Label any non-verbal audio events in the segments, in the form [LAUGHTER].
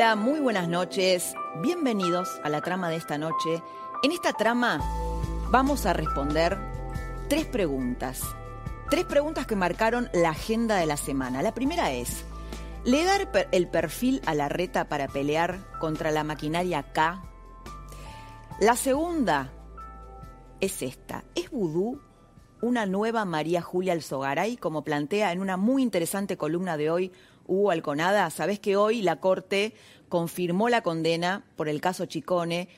Hola, muy buenas noches. Bienvenidos a la trama de esta noche. En esta trama vamos a responder tres preguntas. Tres preguntas que marcaron la agenda de la semana. La primera es, ¿le dar el perfil a la reta para pelear contra la maquinaria K? La segunda es esta. ¿Es vudú una nueva María Julia Alzogaray, como plantea en una muy interesante columna de hoy Hugo Alconada, sabés que hoy la Corte confirmó la condena por el caso Chicone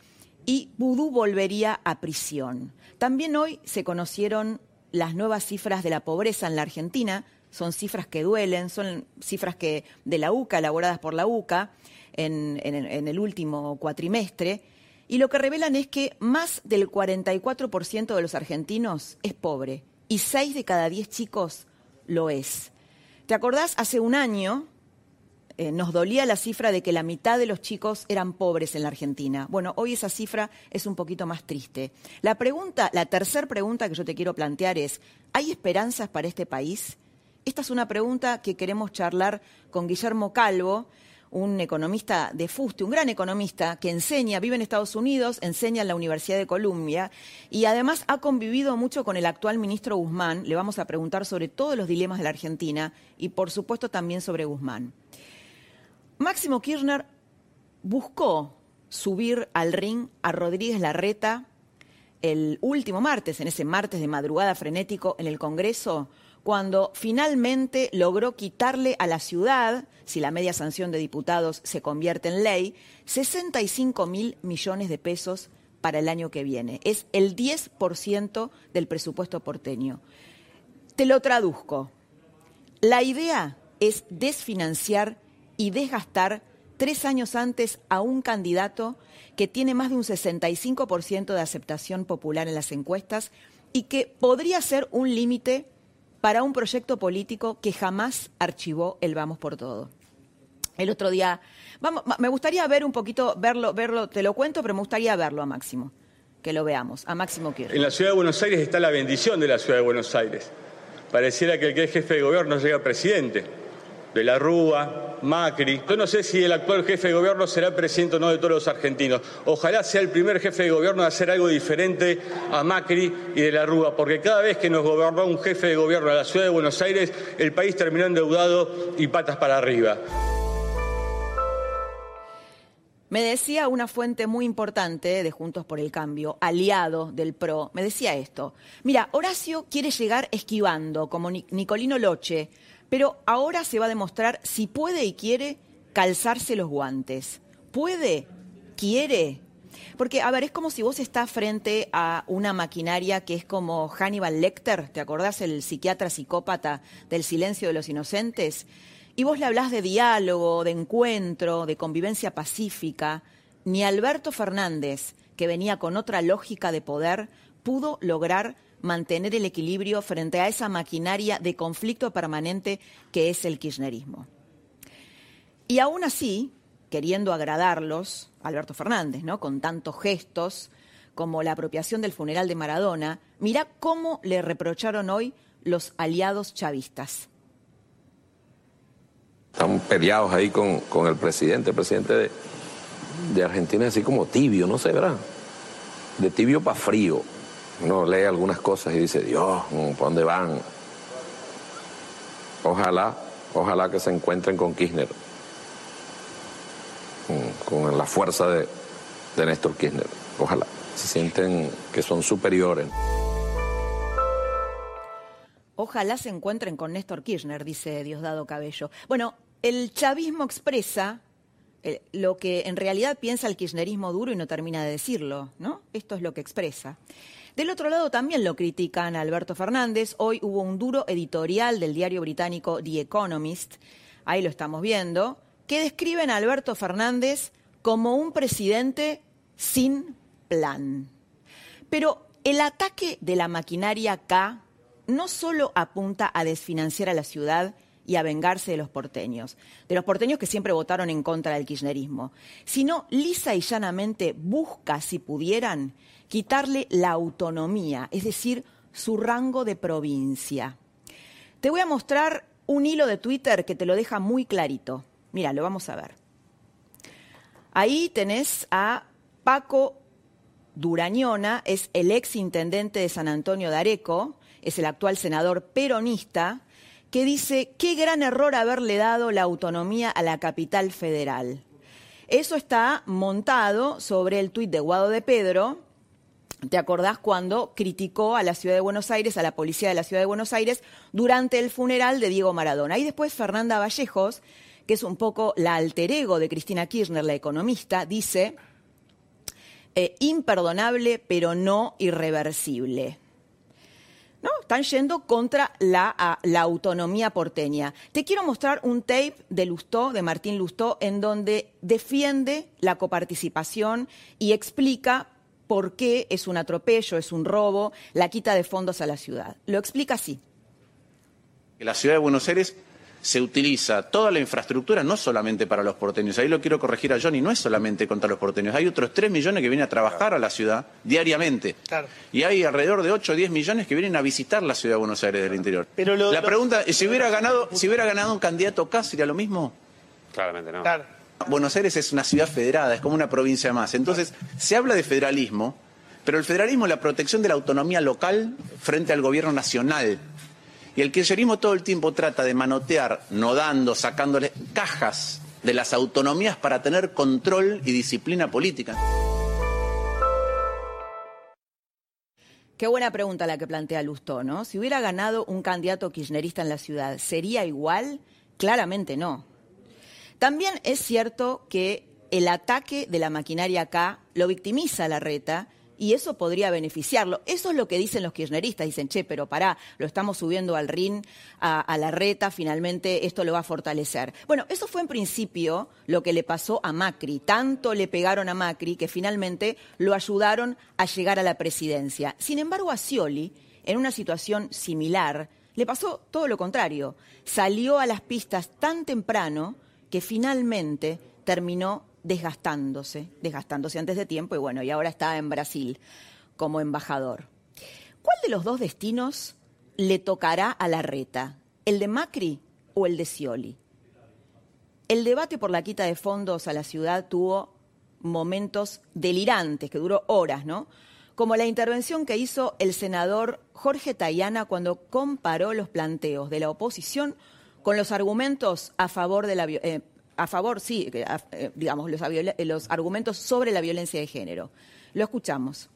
y Vudú volvería a prisión. También hoy se conocieron las nuevas cifras de la pobreza en la Argentina, son cifras que duelen, son cifras que de la UCA, elaboradas por la UCA en, en el último cuatrimestre, y lo que revelan es que más del 44% de los argentinos es pobre y 6 de cada 10 chicos lo es. ¿Te acordás? Hace un año eh, nos dolía la cifra de que la mitad de los chicos eran pobres en la Argentina. Bueno, hoy esa cifra es un poquito más triste. La pregunta, la tercera pregunta que yo te quiero plantear es, ¿hay esperanzas para este país? Esta es una pregunta que queremos charlar con Guillermo Calvo, un economista de fuste, un gran economista que enseña, vive en Estados Unidos, enseña en la Universidad de Columbia y además ha convivido mucho con el actual ministro Guzmán. Le vamos a preguntar sobre todos los dilemas de la Argentina y por supuesto también sobre Guzmán. Máximo Kirchner buscó subir al ring a Rodríguez Larreta el último martes, en ese martes de madrugada frenético en el Congreso, cuando finalmente logró quitarle a la ciudad, si la media sanción de diputados se convierte en ley, 65 mil millones de pesos para el año que viene. Es el 10% del presupuesto porteño. Te lo traduzco. La idea es desfinanciar y desgastar tres años antes a un candidato que tiene más de un 65% de aceptación popular en las encuestas y que podría ser un límite para un proyecto político que jamás archivó el Vamos por Todo. El otro día, me gustaría ver un poquito, verlo, verlo, te lo cuento, pero me gustaría verlo a Máximo, que lo veamos, a Máximo Kirchner. En la ciudad de Buenos Aires está la bendición de la ciudad de Buenos Aires. Pareciera que el que es jefe de gobierno llega presidente de la Rúa, Macri. Yo no sé si el actual jefe de gobierno será presidente o no de todos los argentinos. Ojalá sea el primer jefe de gobierno de hacer algo diferente a Macri y de la Rúa, porque cada vez que nos gobernó un jefe de gobierno de la ciudad de Buenos Aires, el país terminó endeudado y patas para arriba. Me decía una fuente muy importante de Juntos por el Cambio, aliado del PRO, me decía esto. Mira, Horacio quiere llegar esquivando, como Nicolino Loche, pero ahora se va a demostrar si puede y quiere calzarse los guantes. ¿Puede? ¿Quiere? Porque, a ver, es como si vos estás frente a una maquinaria que es como Hannibal Lecter, ¿te acordás el psiquiatra psicópata del silencio de los inocentes? Y vos le hablás de diálogo, de encuentro, de convivencia pacífica. Ni Alberto Fernández, que venía con otra lógica de poder, pudo lograr mantener el equilibrio frente a esa maquinaria de conflicto permanente que es el kirchnerismo. Y aún así, queriendo agradarlos, Alberto Fernández, ¿no? con tantos gestos como la apropiación del funeral de Maradona, mira cómo le reprocharon hoy los aliados chavistas. Están peleados ahí con, el presidente, el presidente de, de Argentina, así como tibio, no sé, ¿verdad? De tibio para frío uno lee algunas cosas y dice, Dios, ¿por dónde van? Ojalá, ojalá que se encuentren con Kirchner, con, la fuerza de, de Néstor Kirchner. Ojalá, se sienten que son superiores. Ojalá se encuentren con Néstor Kirchner, dice Diosdado Cabello. Bueno, el chavismo expresa eh, lo que en realidad piensa el kirchnerismo duro y no termina de decirlo, ¿no? Esto es lo que expresa. Del otro lado también lo critican a Alberto Fernández. Hoy hubo un duro editorial del diario británico The Economist, ahí lo estamos viendo, que describen a Alberto Fernández como un presidente sin plan. Pero el ataque de la maquinaria K no solo apunta a desfinanciar a la ciudad y a vengarse de los porteños, de los porteños que siempre votaron en contra del kirchnerismo, sino lisa y llanamente busca, si pudieran, quitarle la autonomía, es decir, su rango de provincia. Te voy a mostrar un hilo de Twitter que te lo deja muy clarito. Mira, lo vamos a ver. Ahí tenés a Paco Durañona, es el ex intendente de San Antonio de Areco, es el actual senador peronista, que dice, qué gran error haberle dado la autonomía a la capital federal. Eso está montado sobre el tuit de Guado de Pedro, ¿Te acordás cuando criticó a la ciudad de Buenos Aires, a la policía de la ciudad de Buenos Aires, durante el funeral de Diego Maradona? Y después Fernanda Vallejos, que es un poco la alter ego de Cristina Kirchner, la economista, dice, eh, imperdonable pero no irreversible. ¿No? Están yendo contra la, la, autonomía porteña. Te quiero mostrar un tape de Lustó, de Martín Lustó, en donde defiende la coparticipación y explica por qué es un atropello, es un robo, la quita de fondos a la ciudad. Lo explica así. La ciudad de Buenos Aires se utiliza toda la infraestructura no solamente para los porteños. Ahí lo quiero corregir a Johnny, no es solamente contra los porteños. Hay otros 3 millones que vienen a trabajar a la ciudad diariamente. Y hay alrededor de 8 o 10 millones que vienen a visitar la ciudad de Buenos Aires del interior. Pero la pregunta es, si hubiera ganado, si hubiera ganado un candidato acá, ¿sería lo mismo? Claramente no. Buenos Aires es una ciudad federada, es como una provincia más. Entonces, se habla de federalismo, pero el federalismo es la protección de la autonomía local frente al gobierno nacional. Y el kirchnerismo todo el tiempo trata de manotear, nodando, sacándole cajas de las autonomías para tener control y disciplina política. Qué buena pregunta la que plantea Lustó, ¿no? Si hubiera ganado un candidato kirchnerista en la ciudad, ¿sería igual? Claramente no. También es cierto que el ataque de la maquinaria acá lo victimiza a la reta y eso podría beneficiarlo. Eso es lo que dicen los kirchneristas. Dicen, che, pero pará, lo estamos subiendo al RIN, a, la reta, finalmente esto lo va a fortalecer. Bueno, eso fue en principio lo que le pasó a Macri. Tanto le pegaron a Macri que finalmente lo ayudaron a llegar a la presidencia. Sin embargo, a Scioli, en una situación similar, le pasó todo lo contrario. Salió a las pistas tan temprano que finalmente terminó desgastándose, desgastándose antes de tiempo y bueno, y ahora está en Brasil como embajador. ¿Cuál de los dos destinos le tocará a la reta? ¿El de Macri o el de Scioli? El debate por la quita de fondos a la ciudad tuvo momentos delirantes, que duró horas, ¿no? Como la intervención que hizo el senador Jorge Tayana cuando comparó los planteos de la oposición con los argumentos a favor de la eh, a favor, sí, eh, digamos, los, los argumentos sobre la violencia de género. Lo escuchamos.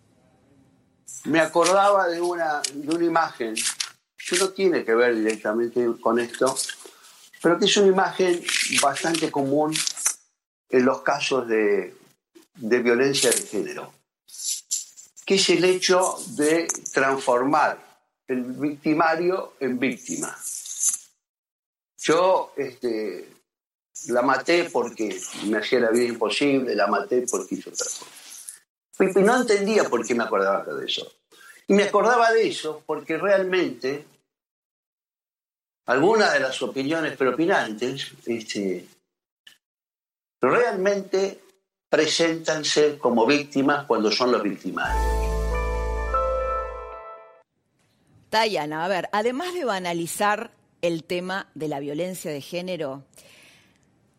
Me acordaba de una, de una imagen, que no tiene que ver directamente con esto, pero que es una imagen bastante común en los casos de, de violencia de género, que es el hecho de transformar el victimario en víctima. Yo este, la maté porque me hacía la vida imposible, la maté porque hizo otra cosa. Y no entendía por qué me acordaba de eso. Y me acordaba de eso porque realmente algunas de las opiniones preopinantes este, realmente presentanse como víctimas cuando son los victimarios. Tayana, a ver, además de banalizar el tema de la violencia de género,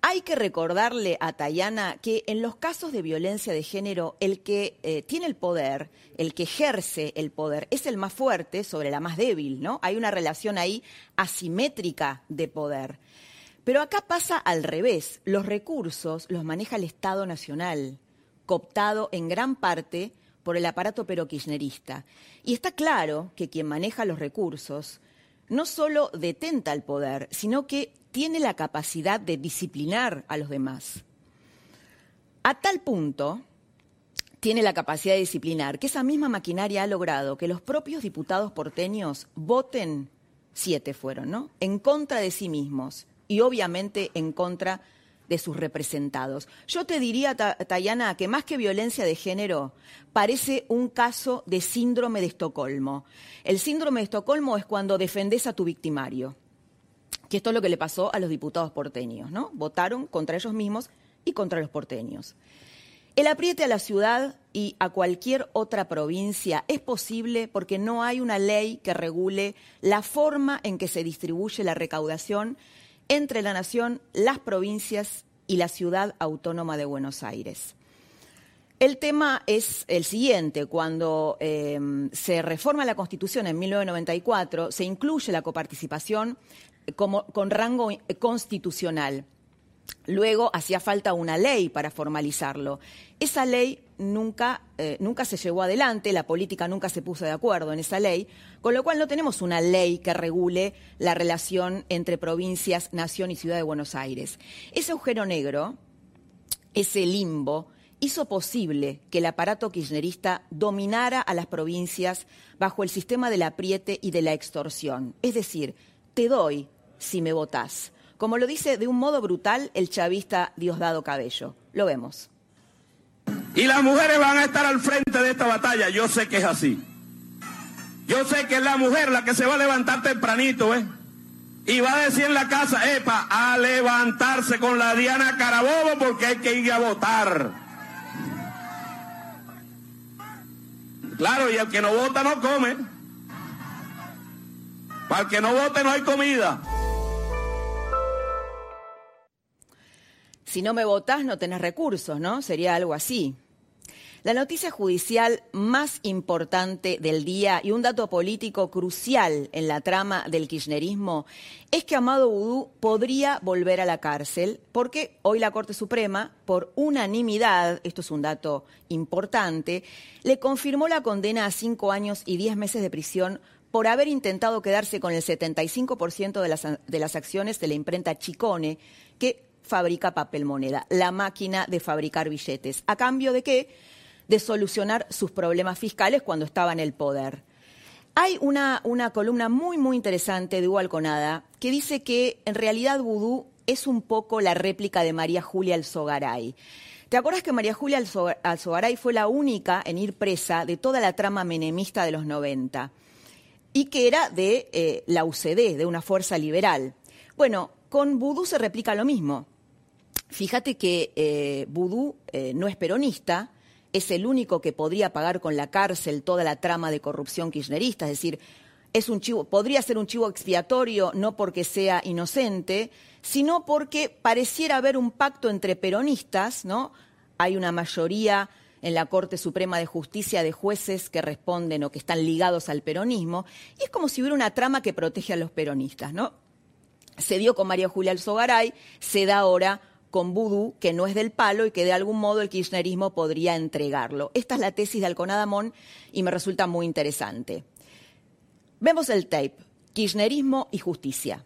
hay que recordarle a Tayana que en los casos de violencia de género, el que eh, tiene el poder, el que ejerce el poder, es el más fuerte sobre la más débil, ¿no? Hay una relación ahí asimétrica de poder. Pero acá pasa al revés. Los recursos los maneja el Estado Nacional, cooptado en gran parte por el aparato kirchnerista. Y está claro que quien maneja los recursos no solo detenta el poder, sino que tiene la capacidad de disciplinar a los demás. A tal punto tiene la capacidad de disciplinar, que esa misma maquinaria ha logrado que los propios diputados porteños voten, siete fueron, ¿no? En contra de sí mismos y obviamente en contra de sus representados. Yo te diría, Tayana, que más que violencia de género, parece un caso de síndrome de Estocolmo. El síndrome de Estocolmo es cuando defendes a tu victimario, que esto es lo que le pasó a los diputados porteños, ¿no? Votaron contra ellos mismos y contra los porteños. El apriete a la ciudad y a cualquier otra provincia es posible porque no hay una ley que regule la forma en que se distribuye la recaudación entre la nación, las provincias y la ciudad autónoma de Buenos Aires. El tema es el siguiente. Cuando eh, se reforma la Constitución en 1994, se incluye la coparticipación como, con rango constitucional. Luego hacía falta una ley para formalizarlo. Esa ley nunca, eh, nunca se llevó adelante, la política nunca se puso de acuerdo en esa ley, con lo cual no tenemos una ley que regule la relación entre provincias, nación y ciudad de Buenos Aires. Ese agujero negro, ese limbo, hizo posible que el aparato kirchnerista dominara a las provincias bajo el sistema del apriete y de la extorsión. Es decir, te doy si me votás. Como lo dice de un modo brutal el chavista Diosdado Cabello. Lo vemos. Y las mujeres van a estar al frente de esta batalla. Yo sé que es así. Yo sé que es la mujer la que se va a levantar tempranito, ¿eh? Y va a decir en la casa, epa, a levantarse con la Diana Carabobo porque hay que ir a votar. Claro, y el que no vota no come. Para el que no vote no hay comida. Si no me votás no tenés recursos, ¿no? Sería algo así. La noticia judicial más importante del día y un dato político crucial en la trama del kirchnerismo es que Amado Vudú podría volver a la cárcel porque hoy la Corte Suprema, por unanimidad, esto es un dato importante, le confirmó la condena a cinco años y diez meses de prisión por haber intentado quedarse con el 75% de de las acciones de la imprenta Chicone, que fabrica papel moneda, la máquina de fabricar billetes. ¿A cambio de qué? de solucionar sus problemas fiscales cuando estaba en el poder. Hay una, una columna muy, muy interesante de Hugo Alconada que dice que en realidad Vudú es un poco la réplica de María Julia Alzogaray. ¿Te acuerdas que María Julia Alzogaray fue la única en ir presa de toda la trama menemista de los 90? Y que era de eh, la UCD, de una fuerza liberal. Bueno, con Vudú se replica lo mismo. Fíjate que eh, Vudú eh, no es peronista, es el único que podría pagar con la cárcel toda la trama de corrupción kirchnerista, es decir, podría ser un chivo expiatorio no porque sea inocente, sino porque pareciera haber un pacto entre peronistas, ¿no? Hay una mayoría en la Corte Suprema de Justicia de jueces que responden o que están ligados al peronismo, y es como si hubiera una trama que protege a los peronistas, ¿no? Se dio con María Julia Alzogaray, se da ahora con vudú que no es del palo y que de algún modo el kirchnerismo podría entregarlo. Esta es la tesis de Alconadamón y me resulta muy interesante. Vemos el tape, kirchnerismo y justicia.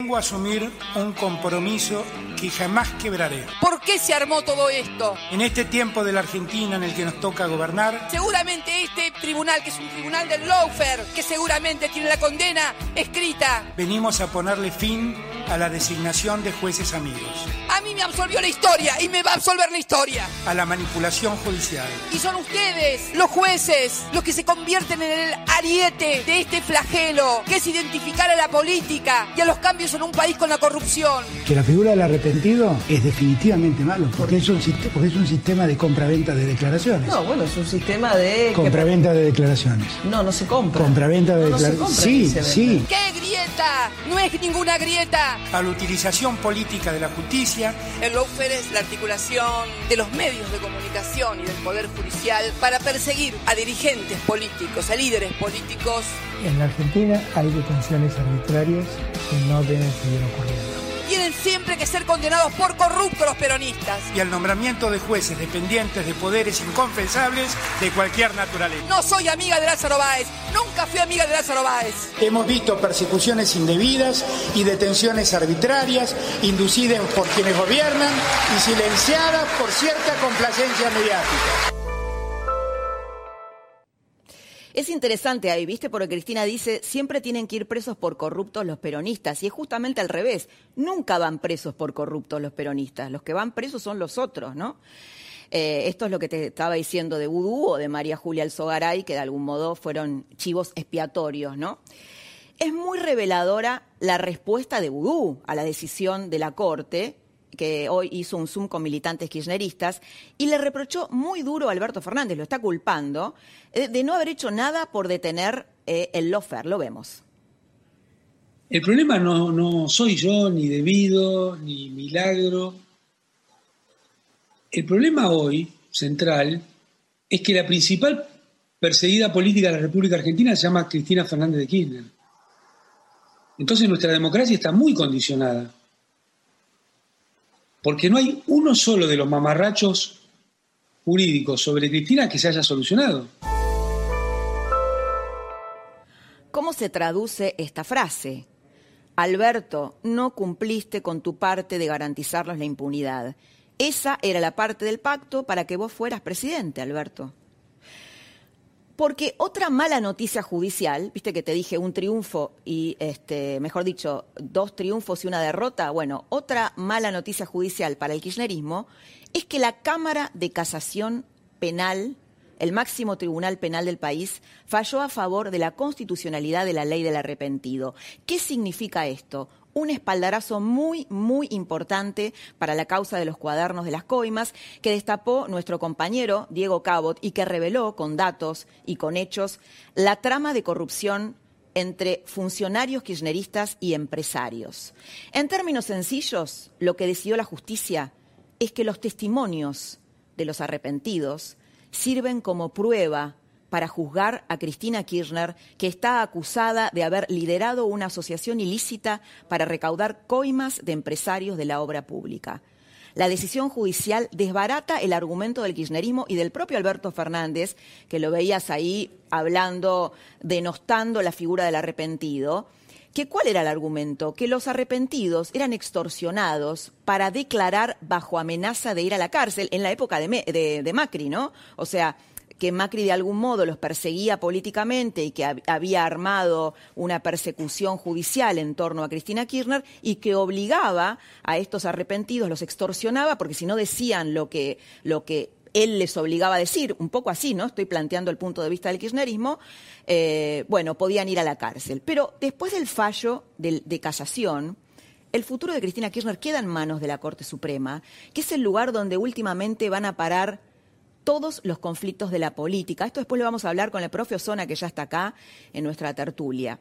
Vengo a asumir un compromiso que jamás quebraré. ¿Por qué se armó todo esto? En este tiempo de la Argentina en el que nos toca gobernar. Seguramente este tribunal, que es un tribunal del lawfare, que seguramente tiene la condena escrita. Venimos a ponerle fin a la designación de jueces amigos. A mí me absolvió la historia y me va a absolver la historia. A la manipulación judicial. Y son ustedes, los jueces, los que se convierten en el ariete de este flagelo, que es identificar a la política y a los cambios en un país con la corrupción. Que la figura del arrepentido es definitivamente malo, porque es un, porque es un sistema de compra-venta de declaraciones. No, bueno, es un sistema de... Compra-venta de declaraciones. No, no se compra. Compra-venta de declaraciones. sí, sí. ¿Qué grieta? No es ninguna grieta. A la utilización política de la justicia. El lawfare es la articulación de los medios de comunicación y del poder judicial para perseguir a dirigentes políticos, a líderes políticos. En la Argentina hay detenciones arbitrarias que no deben seguir ocurriendo. Tienen siempre que ser condenados por corruptos los peronistas. Y al nombramiento de jueces dependientes de poderes inconfesables de cualquier naturaleza. No soy amiga de Lázaro Báez, nunca fui amiga de Lázaro Báez. Hemos visto persecuciones indebidas y detenciones arbitrarias inducidas por quienes gobiernan y silenciadas por cierta complacencia mediática. Es interesante ahí, ¿viste? Porque Cristina dice, siempre tienen que ir presos por corruptos los peronistas. Y es justamente al revés. Nunca van presos por corruptos los peronistas. Los que van presos son los otros, ¿no? Eh, esto es lo que te estaba diciendo de Vudú o de María Julia Alzogaray, que de algún modo fueron chivos expiatorios, ¿no? Es muy reveladora la respuesta de Vudú a la decisión de la Corte, que hoy hizo un Zoom con militantes kirchneristas, y le reprochó muy duro a Alberto Fernández, lo está culpando, eh, de no haber hecho nada por detener eh, el lofer. Lo vemos. El problema no, no soy yo, ni Debido, ni Milagro. El problema hoy, central, es que la principal perseguida política de la República Argentina se llama Cristina Fernández de Kirchner. Entonces nuestra democracia está muy condicionada porque no hay uno solo de los mamarrachos jurídicos sobre Cristina que se haya solucionado. ¿Cómo se traduce esta frase? Alberto, no cumpliste con tu parte de garantizarnos la impunidad. Esa era la parte del pacto para que vos fueras presidente, Alberto. Porque otra mala noticia judicial, viste que te dije un triunfo y, este, mejor dicho, dos triunfos y una derrota, bueno, otra mala noticia judicial para el kirchnerismo es que la Cámara de Casación Penal, el máximo tribunal penal del país, falló a favor de la constitucionalidad de la ley del arrepentido. ¿Qué significa esto? Un espaldarazo muy, muy importante para la causa de los cuadernos de las coimas que destapó nuestro compañero Diego Cabot y que reveló con datos y con hechos la trama de corrupción entre funcionarios kirchneristas y empresarios. En términos sencillos, lo que decidió la justicia es que los testimonios de los arrepentidos sirven como prueba para juzgar a Cristina Kirchner, que está acusada de haber liderado una asociación ilícita para recaudar coimas de empresarios de la obra pública. La decisión judicial desbarata el argumento del kirchnerismo y del propio Alberto Fernández, que lo veías ahí hablando, denostando la figura del arrepentido. Que ¿Cuál era el argumento? Que los arrepentidos eran extorsionados para declarar bajo amenaza de ir a la cárcel en la época de, de Macri, ¿no? O sea, que Macri de algún modo los perseguía políticamente y que había armado una persecución judicial en torno a Cristina Kirchner y que obligaba a estos arrepentidos, los extorsionaba, porque si no decían lo que, lo que él les obligaba a decir, un poco así, ¿no? Estoy planteando el punto de vista del kirchnerismo, eh, bueno, podían ir a la cárcel. Pero después del fallo de, de casación, el futuro de Cristina Kirchner queda en manos de la Corte Suprema, que es el lugar donde últimamente van a parar todos los conflictos de la política. Esto después lo vamos a hablar con el profe Osona, que ya está acá en nuestra tertulia.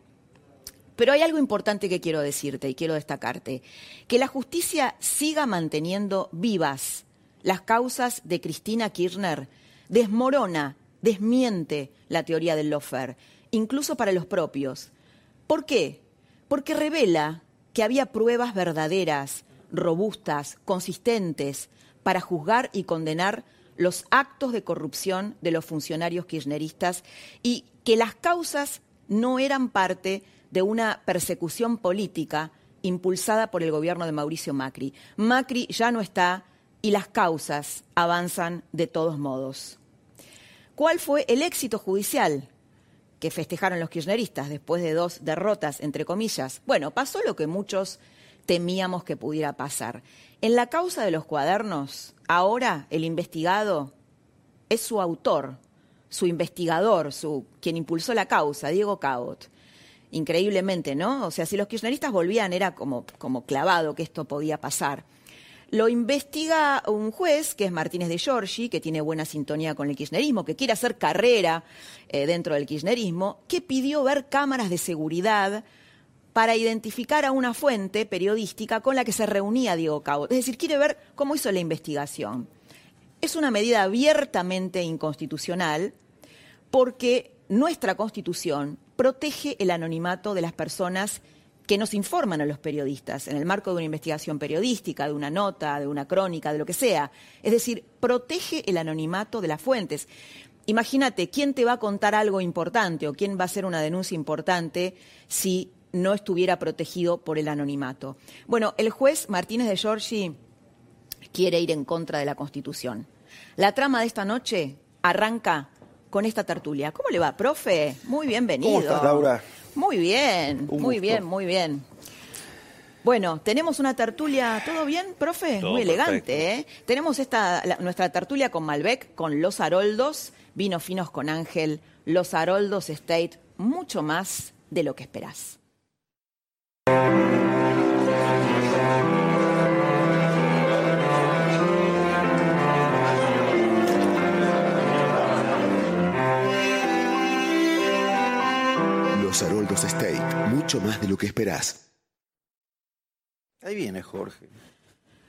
Pero hay algo importante que quiero decirte y quiero destacarte, que la justicia siga manteniendo vivas las causas de Cristina Kirchner, desmorona, desmiente la teoría del lofer, incluso para los propios. ¿Por qué? Porque revela que había pruebas verdaderas, robustas, consistentes, para juzgar y condenar los actos de corrupción de los funcionarios kirchneristas y que las causas no eran parte de una persecución política impulsada por el gobierno de Mauricio Macri. Macri ya no está y las causas avanzan de todos modos. ¿Cuál fue el éxito judicial que festejaron los kirchneristas después de dos derrotas, entre comillas? Bueno, pasó lo que muchos temíamos que pudiera pasar. En la causa de los cuadernos, ahora el investigado es su autor, su investigador, su, quien impulsó la causa, Diego Cabot. Increíblemente, ¿no? O sea, si los kirchneristas volvían era como, como clavado que esto podía pasar. Lo investiga un juez, que es Martínez de Giorgi, que tiene buena sintonía con el kirchnerismo, que quiere hacer carrera eh, dentro del kirchnerismo, que pidió ver cámaras de seguridad para identificar a una fuente periodística con la que se reunía Diego Cabot. Es decir, quiere ver cómo hizo la investigación. Es una medida abiertamente inconstitucional porque nuestra Constitución protege el anonimato de las personas que nos informan a los periodistas en el marco de una investigación periodística, de una nota, de una crónica, de lo que sea. Es decir, protege el anonimato de las fuentes. Imagínate, ¿quién te va a contar algo importante o quién va a hacer una denuncia importante si no estuviera protegido por el anonimato? Bueno, el juez Martínez de Giorgi quiere ir en contra de la Constitución. La trama de esta noche arranca con esta tertulia. ¿Cómo le va, profe? Muy bienvenido. ¿Cómo estás, Laura? Muy bien, Un muy gusto. bien, muy bien. Bueno, tenemos una tertulia, ¿todo bien, profe? Todo muy elegante, perfecto. ¿eh? Tenemos esta, la- nuestra tertulia con Malbec, con Los Haroldos, Vinos Finos con Ángel, Los Haroldos State, mucho más de lo que esperás. Los Haroldos State, mucho más de lo que esperás. Ahí viene Jorge.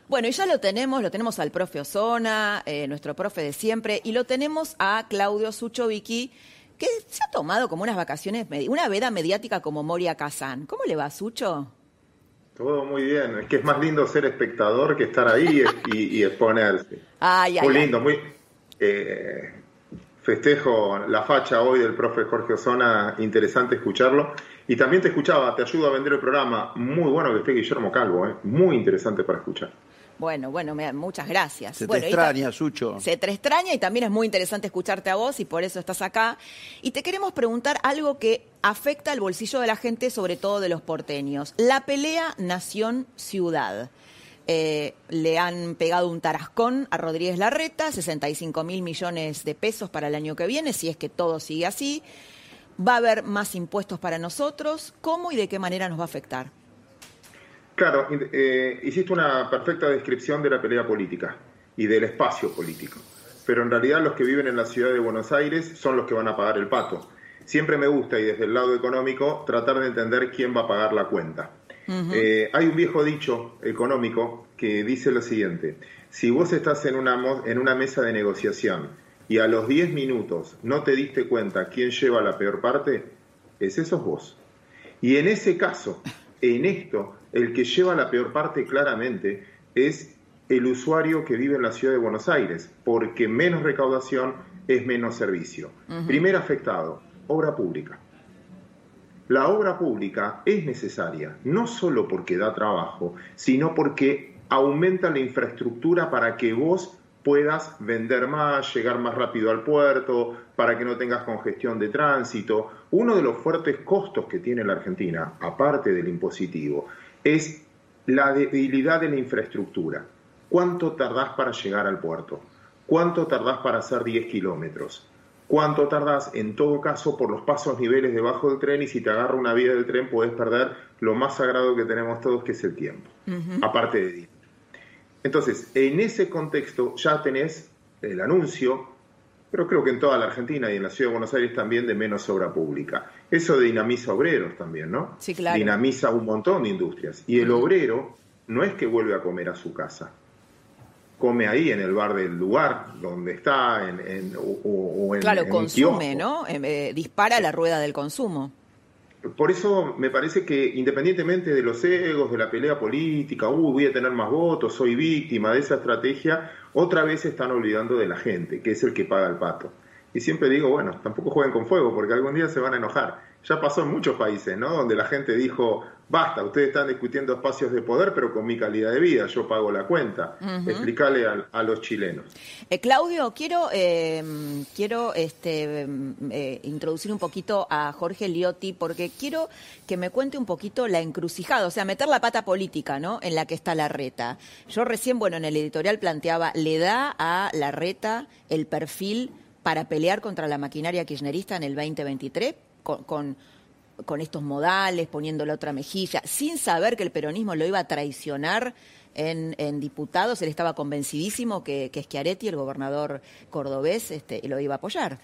Bueno, y ya lo tenemos, lo tenemos al profe Osona, eh, nuestro profe de siempre, y lo tenemos a Claudio Suchovicki, que se ha tomado como unas vacaciones, una veda mediática como Moria Kazan. ¿Cómo le va, Sucho? Todo muy bien. Es que es más lindo ser espectador que estar ahí y, y exponerse. Ay, muy ay. lindo, muy. eh, festejo la facha hoy del profe Jorge Osona, interesante escucharlo. Y también te escuchaba, te ayudo a vender el programa. Muy bueno que esté Guillermo Calvo, ¿eh? muy interesante para escuchar. Bueno, bueno, me- muchas gracias. Se te Bueno, extraña, Sucho. Se te extraña y también es muy interesante escucharte a vos y por eso estás acá. Y te queremos preguntar algo que afecta al bolsillo de la gente, sobre todo de los porteños. La pelea nación-ciudad. Eh, le han pegado un tarascón a Rodríguez Larreta, 65 mil millones de pesos para el año que viene, si es que todo sigue así. Va a haber más impuestos para nosotros. ¿Cómo y de qué manera nos va a afectar? Claro, eh, hiciste una perfecta descripción de la pelea política y del espacio político. Pero en realidad los que viven en la ciudad de Buenos Aires son los que van a pagar el pato. Siempre me gusta, y desde el lado económico, tratar de entender quién va a pagar la cuenta. Eh, hay un viejo dicho económico que dice lo siguiente, si vos estás en una, mo- en una mesa de negociación y a los 10 minutos no te diste cuenta quién lleva la peor parte, ese sos vos. Y en ese caso, en esto, el que lleva la peor parte claramente es el usuario que vive en la ciudad de Buenos Aires, porque menos recaudación es menos servicio. Primer afectado, obra pública. La obra pública es necesaria, no solo porque da trabajo, sino porque aumenta la infraestructura para que vos puedas vender más, llegar más rápido al puerto, para que no tengas congestión de tránsito. Uno de los fuertes costos que tiene la Argentina, aparte del impositivo, es la debilidad de la infraestructura. ¿Cuánto tardás para llegar al puerto? ¿Cuánto tardás para hacer 10 kilómetros? ¿Cuánto tardás, en todo caso, por los pasos niveles debajo del tren? Y si te agarra una vía del tren, podés perder lo más sagrado que tenemos todos, que es el tiempo, aparte de dinero. Entonces, en ese contexto ya tenés el anuncio, pero creo que en toda la Argentina y en la ciudad de Buenos Aires también, de menos obra pública. Eso dinamiza obreros también, ¿no? Sí, claro. Dinamiza un montón de industrias. Y el obrero no es que vuelve a comer a su casa. Come ahí en el bar del lugar donde está, en, en- o, en, Claro, en consume. ¿no? Eh, dispara la rueda del consumo. Por eso me parece que independientemente de los egos, de la pelea política, uy, voy a tener más votos, soy víctima de esa estrategia, otra vez se están olvidando de la gente, que es el que paga el pato. Y siempre digo, bueno, tampoco jueguen con fuego, porque algún día se van a enojar. Ya pasó en muchos países, ¿no? Donde la gente dijo, basta, ustedes están discutiendo espacios de poder, pero con mi calidad de vida, yo pago la cuenta. Explícale a, a los chilenos. Eh, Claudio, quiero, eh, quiero este, mm, eh, introducir un poquito a Jorge Liotti porque quiero que me cuente un poquito la encrucijada, o sea, meter la pata política, ¿no? En la que está la reta. Yo recién, bueno, en el editorial planteaba, ¿le da a la reta el perfil para pelear contra la maquinaria kirchnerista en el 2023? Con, con, con estos modales, poniendo la otra mejilla, sin saber que el peronismo lo iba a traicionar en, en diputados, él estaba convencidísimo que, que Schiaretti, el gobernador cordobés, este, lo iba a apoyar.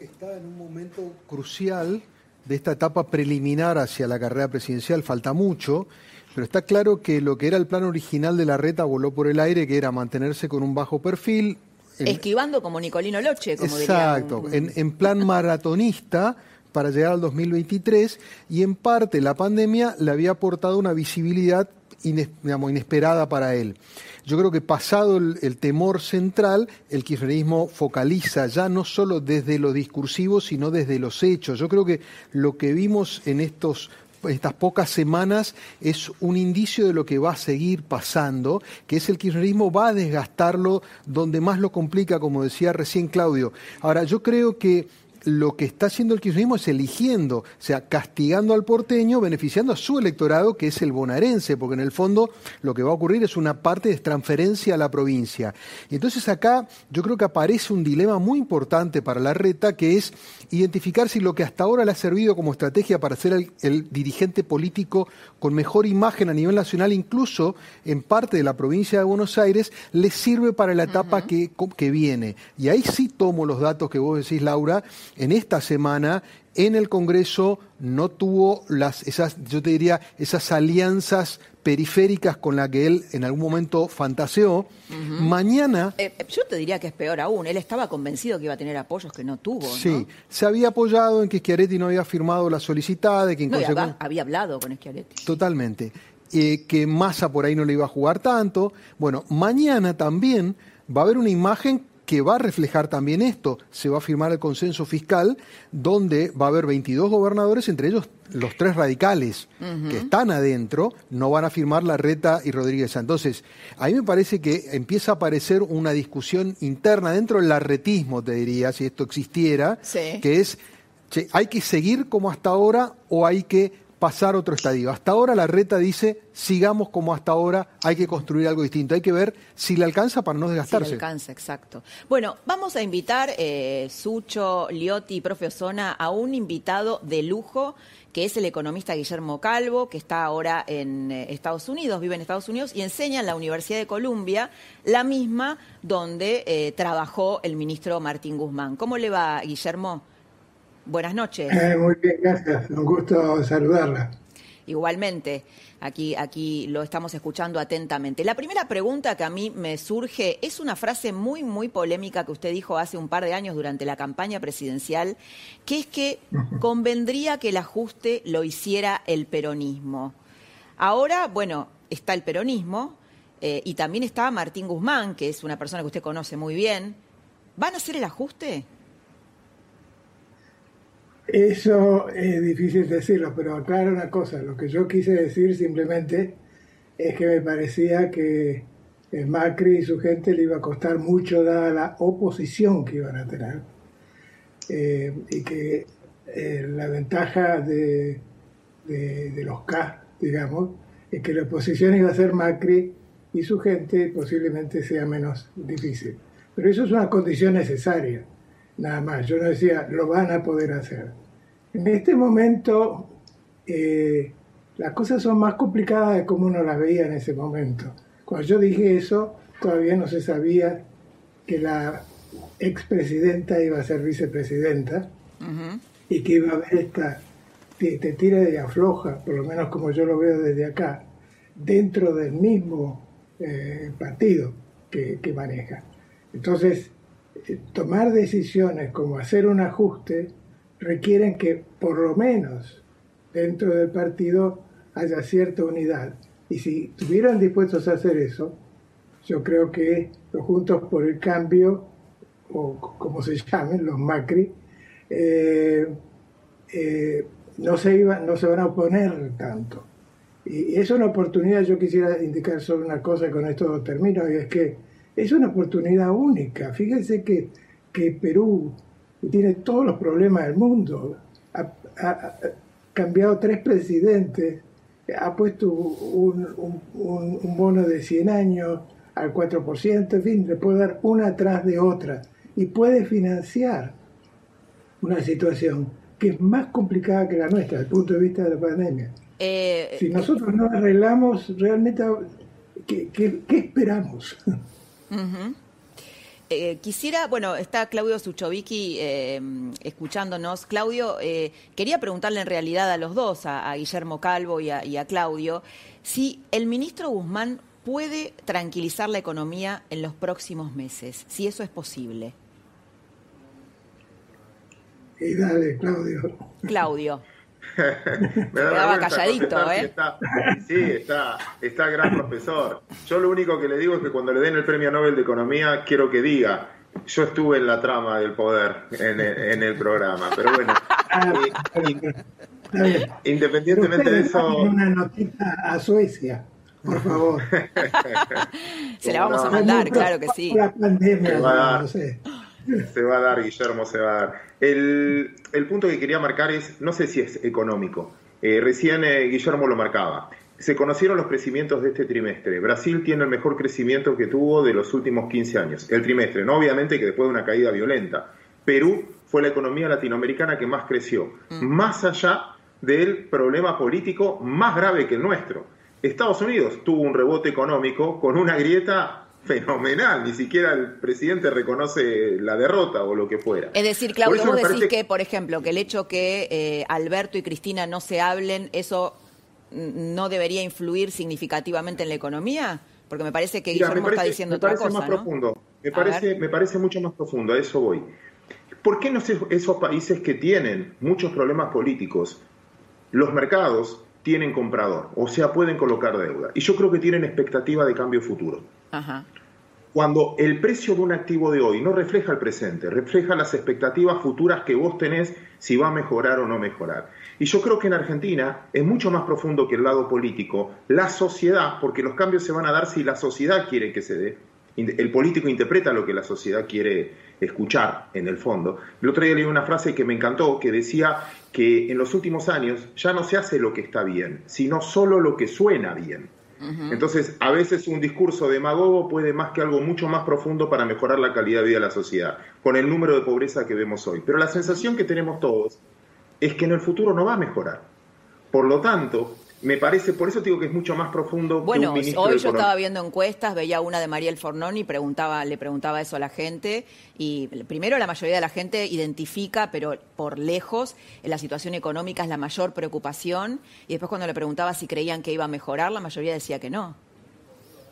está en un momento crucial de esta etapa preliminar hacia la carrera presidencial. Falta mucho, pero está claro que lo que era el plan original de la reta voló por el aire, que era mantenerse con un bajo perfil. en- Esquivando como Nicolino Loche, como diría Exacto, en plan maratonista, para llegar al 2023 y en parte la pandemia le había aportado una visibilidad inesperada para él. Yo creo que pasado el, el temor central, el kirchnerismo focaliza ya no solo desde lo discursivo, sino desde los hechos. Yo creo que lo que vimos en estos estas pocas semanas es un indicio de lo que va a seguir pasando, que es el kirchnerismo va a desgastarlo donde más lo complica, como decía recién Claudio. Ahora, yo creo que lo que está haciendo el kirchnerismo es eligiendo, o sea, castigando al porteño, beneficiando a su electorado, que es el bonaerense, porque en el fondo lo que va a ocurrir es una parte de transferencia a la provincia. Y entonces acá yo creo que aparece un dilema muy importante para la reta, que es identificar si lo que hasta ahora le ha servido como estrategia para ser el, el dirigente político con mejor imagen a nivel nacional, incluso en parte de la provincia de Buenos Aires, le sirve para la etapa que, que viene. Y ahí sí tomo los datos que vos decís, Laura, en esta semana en el Congreso no tuvo las esas yo te diría esas alianzas periféricas con las que él en algún momento fantaseó. Mañana Eh, eh, yo te diría que es peor aún. Él estaba convencido que iba a tener apoyos que no tuvo. ¿no? sí, se había apoyado en que Schiaretti no había firmado la solicitada, de que en No, había hablado con Schiaretti. Totalmente. Eh, que Massa por ahí no le iba a jugar tanto. Bueno, mañana también va a haber una imagen que va a reflejar también esto. Se va a firmar el consenso fiscal, donde va a haber 22 gobernadores, entre ellos los tres radicales que están adentro, no van a firmar la Reta y Rodríguez. Entonces, a mí me parece que empieza a aparecer una discusión interna dentro del larretismo, te diría, si esto existiera, Sí. que es, che, ¿hay que seguir como hasta ahora o hay que pasar otro estadio? Hasta ahora la reta dice, sigamos como hasta ahora, hay que construir algo distinto, hay que ver si le alcanza para no Sí, le desgastarse. alcanza, exacto. Bueno, vamos a invitar, eh, Sucho, Liotti y Profe Osona, a un invitado de lujo, que es el economista Guillermo Calvo, que está ahora en eh, Estados Unidos, vive en Estados Unidos y enseña en la Universidad de Columbia, la misma donde eh, trabajó el ministro Martín Guzmán. ¿Cómo le va, Guillermo? Buenas noches. Eh, muy bien, gracias. Un gusto saludarla. Igualmente, aquí, aquí lo estamos escuchando atentamente. La primera pregunta que a mí me surge es una frase muy, muy polémica que usted dijo hace un par de años durante la campaña presidencial, que es que convendría que el ajuste lo hiciera el peronismo. Ahora, bueno, está el peronismo eh, y también está Martín Guzmán, que es una persona que usted conoce muy bien. ¿Van a hacer el ajuste? Eso es difícil decirlo, pero aclaro una cosa. Lo que yo quise decir simplemente es que me parecía que el Macri y su gente le iba a costar mucho dada la oposición que iban a tener. Eh, y que eh, la ventaja de, de, de los K, digamos, es que la oposición iba a ser Macri y su gente posiblemente sea menos difícil. Pero eso es una condición necesaria, nada más. Yo no decía, lo van a poder hacer. En este momento, eh, las cosas son más complicadas de como uno las veía en ese momento. Cuando yo dije eso, todavía no se sabía que la expresidenta iba a ser vicepresidenta y que iba a haber esta te, te tira y afloja, por lo menos como yo lo veo desde acá, dentro del mismo eh, partido que, que maneja. Entonces, tomar decisiones como hacer un ajuste requieren que por lo menos dentro del partido haya cierta unidad. Y si estuvieran dispuestos a hacer eso, yo creo que los Juntos por el Cambio, o como se [LAUGHS] llamen, los Macri, eh, eh, no, se iba, no se van a oponer tanto. Y es una oportunidad, yo quisiera indicar solo una cosa, y con esto termino, y es que es una oportunidad única. Fíjense que, que Perú tiene todos los problemas del mundo, ha, ha- ha cambiado tres presidentes, ha puesto un, un- un- un bono de 100 años al 4%, en fin, le puede dar una tras de otra y puede financiar una situación que es más complicada que la nuestra desde el punto de vista de la pandemia. Eh, Si nosotros no arreglamos realmente, ¿qué, qué- qué esperamos? Eh, quisiera, bueno, está Claudio Suchovicki eh, escuchándonos. Claudio, eh, quería preguntarle en realidad a los dos, a, a Guillermo Calvo y a, y a Claudio, si el ministro Guzmán puede tranquilizar la economía en los próximos meses, si eso es posible. Y dale, Claudio. Claudio? [LAUGHS] [LAUGHS] Me da Quedaba calladito, ¿eh? está- sí, está, está gran profesor. Yo lo único que le digo es que cuando le den el premio Nobel de Economía, quiero que diga, yo estuve en la trama del poder en el, en el programa. Pero bueno, [LAUGHS] Está bien. independientemente de eso... una notita a Suecia, por favor. [LAUGHS] Se la vamos a mandar, claro que sí. La pandemia, no sé. Se va a dar, Guillermo, se va a dar. El, el punto que quería marcar es, no sé si es económico. Eh, recién eh, Guillermo lo marcaba. Se conocieron los crecimientos de este trimestre. Brasil tiene el mejor crecimiento que tuvo de los últimos 15 años. El trimestre, no obviamente que después de una caída violenta. Perú fue la economía latinoamericana que más creció, más allá del problema político más grave que el nuestro. Estados Unidos tuvo un rebote económico con una grieta fenomenal, ni siquiera el presidente reconoce la derrota o lo que fuera. Es decir, Claudio, vos decís parece- que, por ejemplo, que el hecho que eh, Alberto y Cristina no se hablen, eso no debería influir significativamente en la economía? Porque me parece que Mira, Guillermo está diciendo me otra parece cosa, más ¿no? profundo. Me parece, me parece mucho más profundo, a eso voy. ¿Por qué no sé, esos países que tienen muchos problemas políticos, los mercados tienen comprador, o sea, pueden colocar deuda? Y yo creo que tienen expectativa de cambio futuro. Ajá. Cuando el precio de un activo de hoy no refleja el presente, refleja las expectativas futuras que vos tenés si va a mejorar o no mejorar. Y yo creo que en Argentina es mucho más profundo que el lado político, la sociedad, porque los cambios se van a dar si la sociedad quiere que se dé. El político interpreta lo que la sociedad quiere escuchar en el fondo. El otro día leí una frase que me encantó, que decía que en los últimos años ya no se hace lo que está bien, sino solo lo que suena bien. Entonces, a veces un discurso demagogo puede más que algo mucho más profundo para mejorar la calidad de vida de la sociedad, con el número de pobreza que vemos hoy. Pero la sensación que tenemos todos es que en el futuro no va a mejorar. Por lo tanto, me parece, por eso digo que es mucho más profundo que Bueno, un ministro hoy yo estaba viendo encuestas, veía una de Mariel Fornoni y preguntaba, le preguntaba eso a la gente. Y primero la mayoría de la gente identifica, pero por lejos, la situación económica es la mayor preocupación. Y después cuando le preguntaba si creían que iba a mejorar, la mayoría decía que no.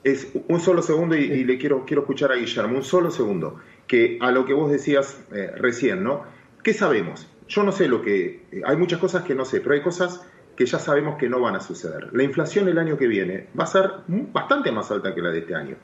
Es un solo segundo y, y le quiero, quiero escuchar a Guillermo, un solo segundo, que a lo que vos decías eh, recién, ¿no? ¿Qué sabemos? Yo no sé lo que... eh, hay muchas cosas que no sé, pero hay cosas que ya sabemos que no van a suceder. La inflación el año que viene va a ser bastante más alta que la de este año.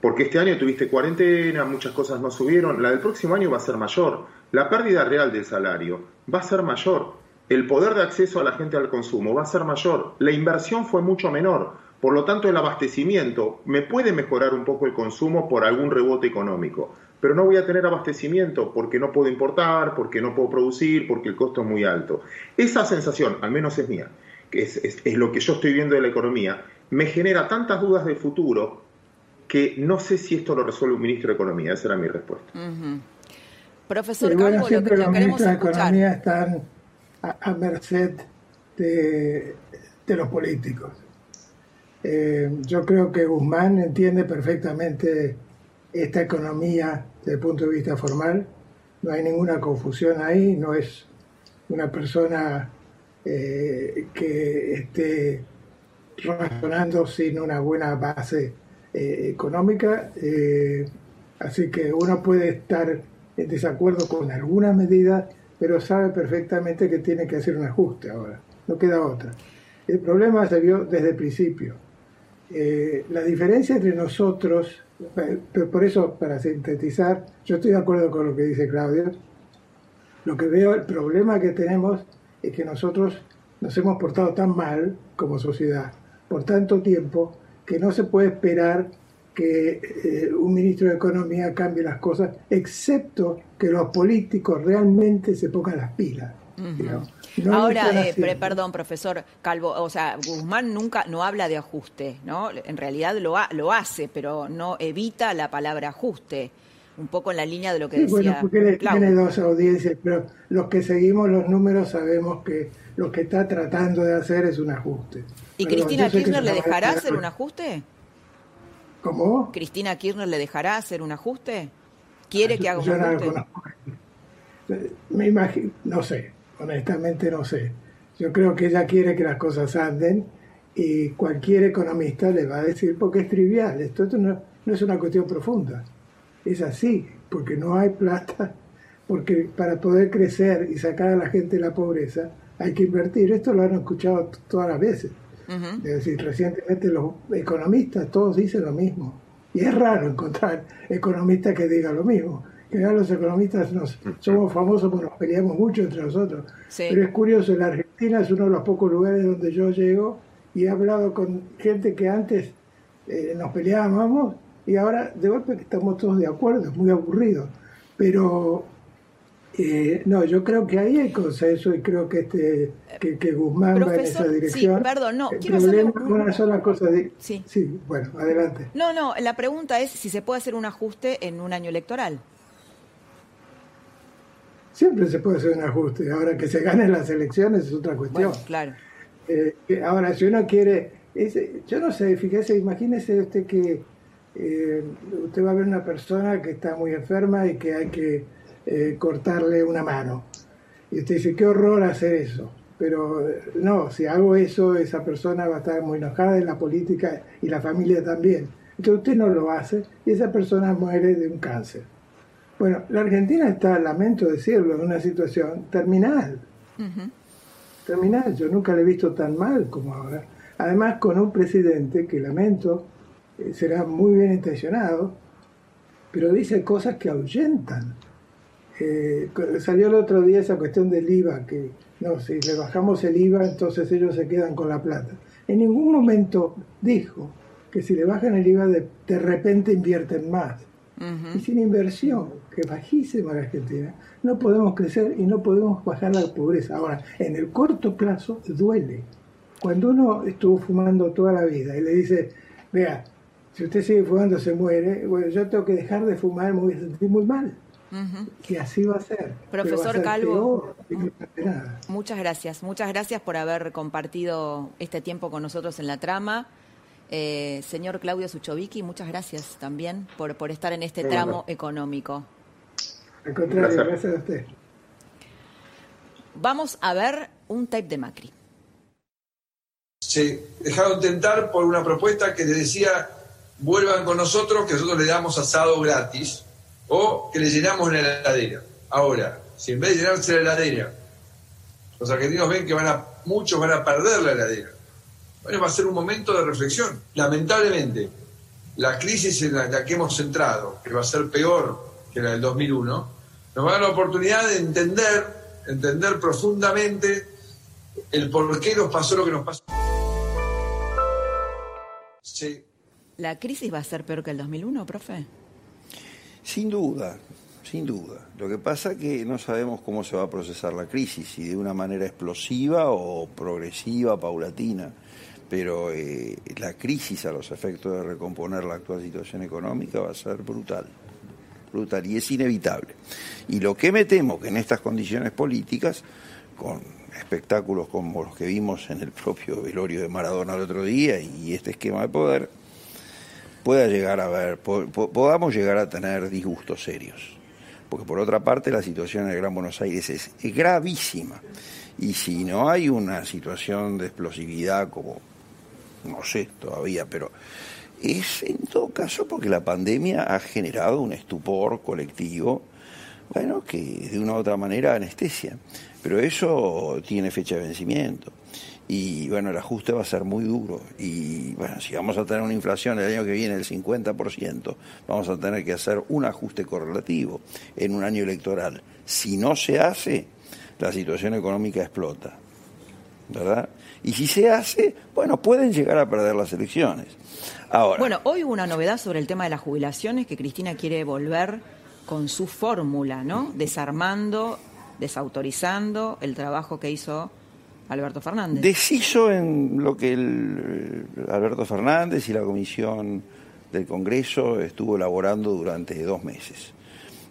Porque este año tuviste cuarentena, muchas cosas no subieron, la del próximo año va a ser mayor. La pérdida real del salario va a ser mayor. El poder de acceso a la gente al consumo va a ser mayor. La inversión fue mucho menor. Por lo tanto, el abastecimiento me puede mejorar un poco el consumo por algún rebote económico. Pero no voy a tener abastecimiento porque no puedo importar, porque no puedo producir, porque el costo es muy alto. Esa sensación, al menos es mía, que es, es- es lo que yo estoy viendo de la economía, me genera tantas dudas del futuro que no sé si esto lo resuelve un ministro de Economía. Esa era mi respuesta. Profesor bueno, lo siempre que los lo ministros de. Economía están a, a merced de, de los políticos. Eh, yo creo que Guzmán entiende perfectamente esta economía desde el punto de vista formal. No hay ninguna confusión ahí, no es una persona eh, que esté razonando sin una buena base eh, económica. eh, así que uno puede estar en desacuerdo con algunas medidas, pero sabe perfectamente que tiene que hacer un ajuste ahora. No queda otra. El problema se vio desde el principio. Eh, la diferencia entre nosotros, eh, por eso, para sintetizar, yo estoy de acuerdo con lo que dice Claudio. Lo que veo, el problema que tenemos es que nosotros nos hemos portado tan mal como sociedad por tanto tiempo que no se puede esperar que eh, un ministro de Economía cambie las cosas, excepto que los políticos realmente se pongan las pilas. digamos. No Ahora, eh, pre- perdón, profesor Calvo, o sea, Guzmán nunca no habla de ajuste, ¿no? En realidad lo, ha- lo hace, pero no evita la palabra ajuste. Un poco en la línea de lo que Sí, decía bueno, porque tiene dos audiencias, pero los que seguimos los números sabemos que lo que está tratando de hacer es un ajuste. ¿Y Perdón, Cristina Kirchner le dejará hacer un ajuste? ¿Cómo? ¿Cristina Kirchner le dejará hacer un ajuste? ¿Quiere que haga un no ajuste? conozco. Me imagino, no sé, honestamente no sé. Yo creo que ella quiere que las cosas anden y cualquier economista le va a decir, porque es trivial, esto, esto no, no es una cuestión profunda. Es así, porque no hay plata porque para poder crecer y sacar a la gente de la pobreza hay que invertir. Esto lo han escuchado todas las veces. Es decir, recientemente los economistas todos dicen lo mismo. Y es raro encontrar economistas que digan lo mismo. Que los economistas nos, [LAUGHS] somos famosos porque nos peleamos mucho entre nosotros. Pero es curioso, la Argentina es uno de los pocos lugares donde yo llego y he hablado con gente que antes eh, nos peleábamos y ahora de golpe estamos todos de acuerdo, es muy aburrido. Pero eh, no, yo creo que ahí hay consenso y creo que este que, Guzmán va en esa dirección. Sí, perdón, no, El quiero problema una sola cosa. De, sí. sí, bueno, adelante. No, no, la pregunta es si se puede hacer un ajuste en un año electoral. Siempre se puede hacer un ajuste. Ahora que se ganen las elecciones es otra cuestión. Bueno, claro. Eh, ahora, si uno quiere, yo no sé, fíjese, imagínese usted que eh, usted va a ver una persona que está muy enferma y que hay que eh, cortarle una mano. Y usted dice, qué horror hacer eso. Pero no, si hago eso, esa persona va a estar muy enojada en la política y la familia también. Entonces usted no lo hace y esa persona muere de un cáncer. Bueno, la Argentina está, lamento decirlo, en una situación terminal. Terminal, yo nunca la he visto tan mal como ahora. Además, con un presidente que lamento, eh, será muy bien intencionado, pero dice cosas que ahuyentan. Eh, salió el otro día esa cuestión del IVA, que no, si le bajamos el IVA, entonces ellos se quedan con la plata. En ningún momento dijo que si le bajan el IVA de, de repente invierten más. Y sin inversión, que es bajísima la Argentina, no podemos crecer y no podemos bajar la pobreza. Ahora, en el corto plazo duele. Cuando uno estuvo fumando toda la vida y le dice, vea, si usted sigue fumando se muere, bueno, yo tengo que dejar de fumar, me voy a sentir muy mal. Y así va a ser. Profesor Calvo, muchas gracias. Muchas gracias por haber compartido este tiempo con nosotros en la trama. Eh, señor Claudio Suchovicki, muchas gracias también por, por estar en este tramo económico. Al contrario, gracias a usted. Vamos a ver un tape de Macri. Se dejaron tentar por una propuesta que le decía vuelvan con nosotros que nosotros le damos asado gratis o que le llenamos la heladera. Ahora, si en vez de llenarse la heladera, los argentinos ven que van a, muchos van a perder la heladera, bueno, va a ser un momento de reflexión. Lamentablemente, la crisis en la, que hemos entrado, que va a ser peor que la del 2001, nos va a dar la oportunidad de entender, entender profundamente el por qué nos pasó lo que nos pasó. Sí. ¿La crisis va a ser peor que el 2001, profe? Sin duda, sin duda. Lo que pasa es que no sabemos cómo se va a procesar la crisis, si de una manera explosiva o progresiva, paulatina. Pero eh, la crisis a los efectos de recomponer la actual situación económica va a ser brutal. Brutal y es inevitable. Y lo que me temo que en estas condiciones políticas, con espectáculos como los que vimos en el propio velorio de Maradona el otro día y este esquema de poder, pueda llegar a ver, podamos llegar a tener disgustos serios. Porque por otra parte la situación en el Gran Buenos Aires es gravísima. Y si no hay una situación de explosividad como, no sé todavía, pero es en todo caso porque la pandemia ha generado un estupor colectivo, bueno, que de una u otra manera anestesia. Pero eso tiene fecha de vencimiento y bueno, el ajuste va a ser muy duro. Y bueno, si vamos a tener una inflación el año que viene del 50%, vamos a tener que hacer un ajuste correlativo en un año electoral. Si no se hace, la situación económica explota. ¿Verdad? Y si se hace, bueno, pueden llegar a perder las elecciones. Ahora. Bueno, hoy hubo una novedad sobre el tema de las jubilaciones que Cristina quiere volver con su fórmula, ¿no? Desarmando, desautorizando el trabajo que hizo Alberto Fernández. Deshizo en lo que el, Alberto Fernández y la comisión del Congreso estuvo elaborando durante dos meses.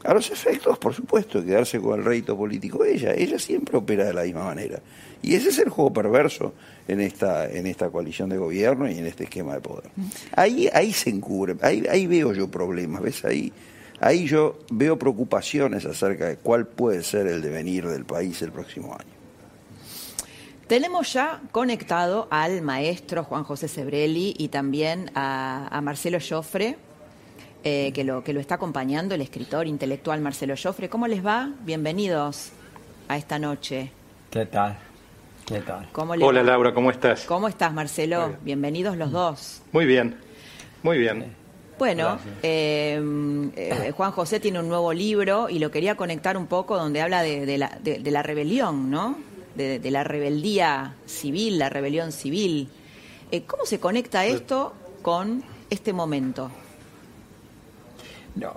A los efectos, por supuesto, de quedarse con el rédito político ella. Ella siempre opera de la misma manera. Y ese es el juego perverso en esta, en esta coalición de gobierno y en este esquema de poder. Ahí, ahí se encubre, ahí, ahí veo yo problemas, ¿ves? Ahí, ahí yo veo preocupaciones acerca de cuál puede ser el devenir del país el próximo año. Tenemos ya conectado al maestro Juan José Sebrelli y también a, Marcelo Joffre. eh, que, lo, que lo está acompañando, el escritor intelectual Marcelo Joffre. ¿Cómo les va? Bienvenidos a esta noche. ¿Qué tal? ¿Qué tal? ¿Cómo le Hola va? Laura, ¿cómo estás? ¿Cómo estás, Marcelo? Bienvenidos los dos. Muy bien, muy bien. Bueno, eh, eh, Juan José tiene un nuevo libro y lo quería conectar un poco donde habla de, de la, de- de la rebelión, ¿no? De, de la rebeldía civil, la rebelión civil. Eh, ¿Cómo se conecta esto con este momento? No.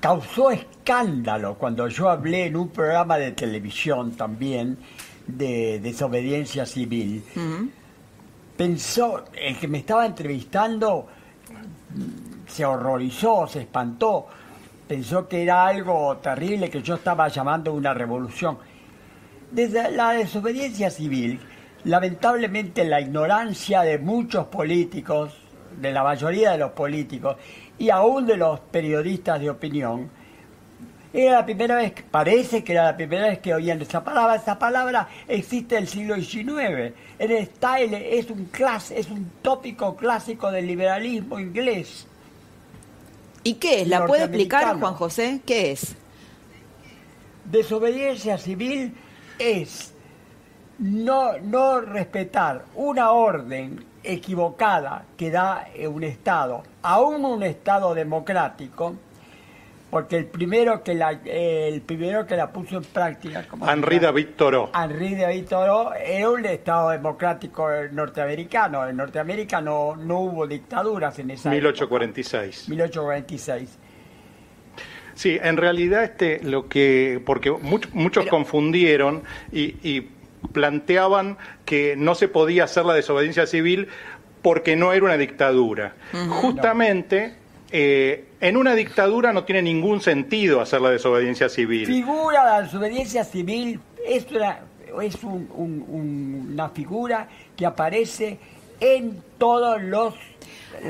Causó escándalo cuando yo hablé en un programa de televisión también de desobediencia civil. Pensó, el que me estaba entrevistando se horrorizó, se espantó, pensó que era algo terrible que yo estaba llamando una revolución. Desde la desobediencia civil, lamentablemente la ignorancia de muchos políticos, de la mayoría de los políticos y aún de los periodistas de opinión, era la primera vez, parece que era la primera vez que oían esa palabra. Esa palabra existe del siglo XIX. El style es un clas, es un tópico clásico del liberalismo inglés. ¿Y qué es? ¿La puede explicar. Juan José? ¿Qué es? Desobediencia civil es no, no respetar una orden equivocada que da un Estado, aún un Estado democrático, porque el primero que la, eh, el primero que la puso en práctica, como Henri David Thoreau. Henri David Thoreau era un Estado democrático norteamericano. En Norteamérica no, no hubo dictaduras en esa época. 1846. 1846. Sí, en realidad este lo que porque much- muchos confundieron y, y planteaban que no se podía hacer la desobediencia civil porque no era una dictadura. Justamente eh, en una dictadura no tiene ningún sentido hacer la desobediencia civil. Figura la desobediencia civil es una, es un- un- un- una figura que aparece en todos los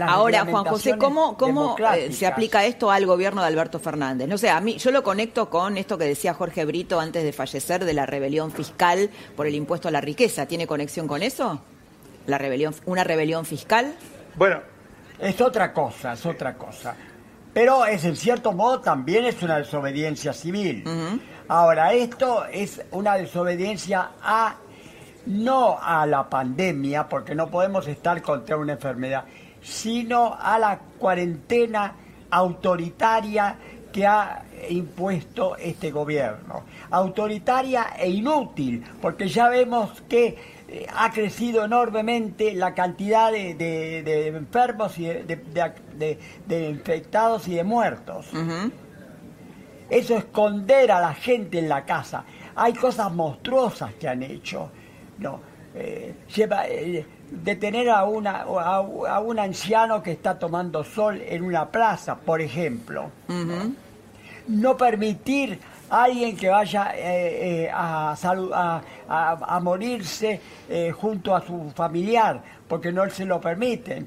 Ahora, Juan José, ¿cómo, cómo eh, se aplica esto al gobierno de Alberto Fernández? No sé, a mí yo lo conecto con esto que decía Jorge Brito antes de fallecer de la rebelión fiscal por el impuesto a la riqueza. ¿Tiene conexión con eso? La rebelión, una rebelión fiscal. Bueno, es otra cosa, es otra cosa. Pero es en cierto modo también es una desobediencia civil. Ahora, esto es una desobediencia a no a la pandemia, porque no podemos estar contra una enfermedad, sino a la cuarentena autoritaria que ha impuesto este gobierno. Autoritaria e inútil, porque ya vemos que ha crecido enormemente la cantidad de, de- de enfermos y de, infectados y de muertos. Eso esconder a la gente en la casa. Hay cosas monstruosas que han hecho. No, eh, lleva, eh, detener a, una, a, a un anciano que está tomando sol en una plaza, por ejemplo. No permitir alguien que vaya eh, eh, a, salu- a, a- a morirse eh, junto a su familiar, porque no se lo permiten.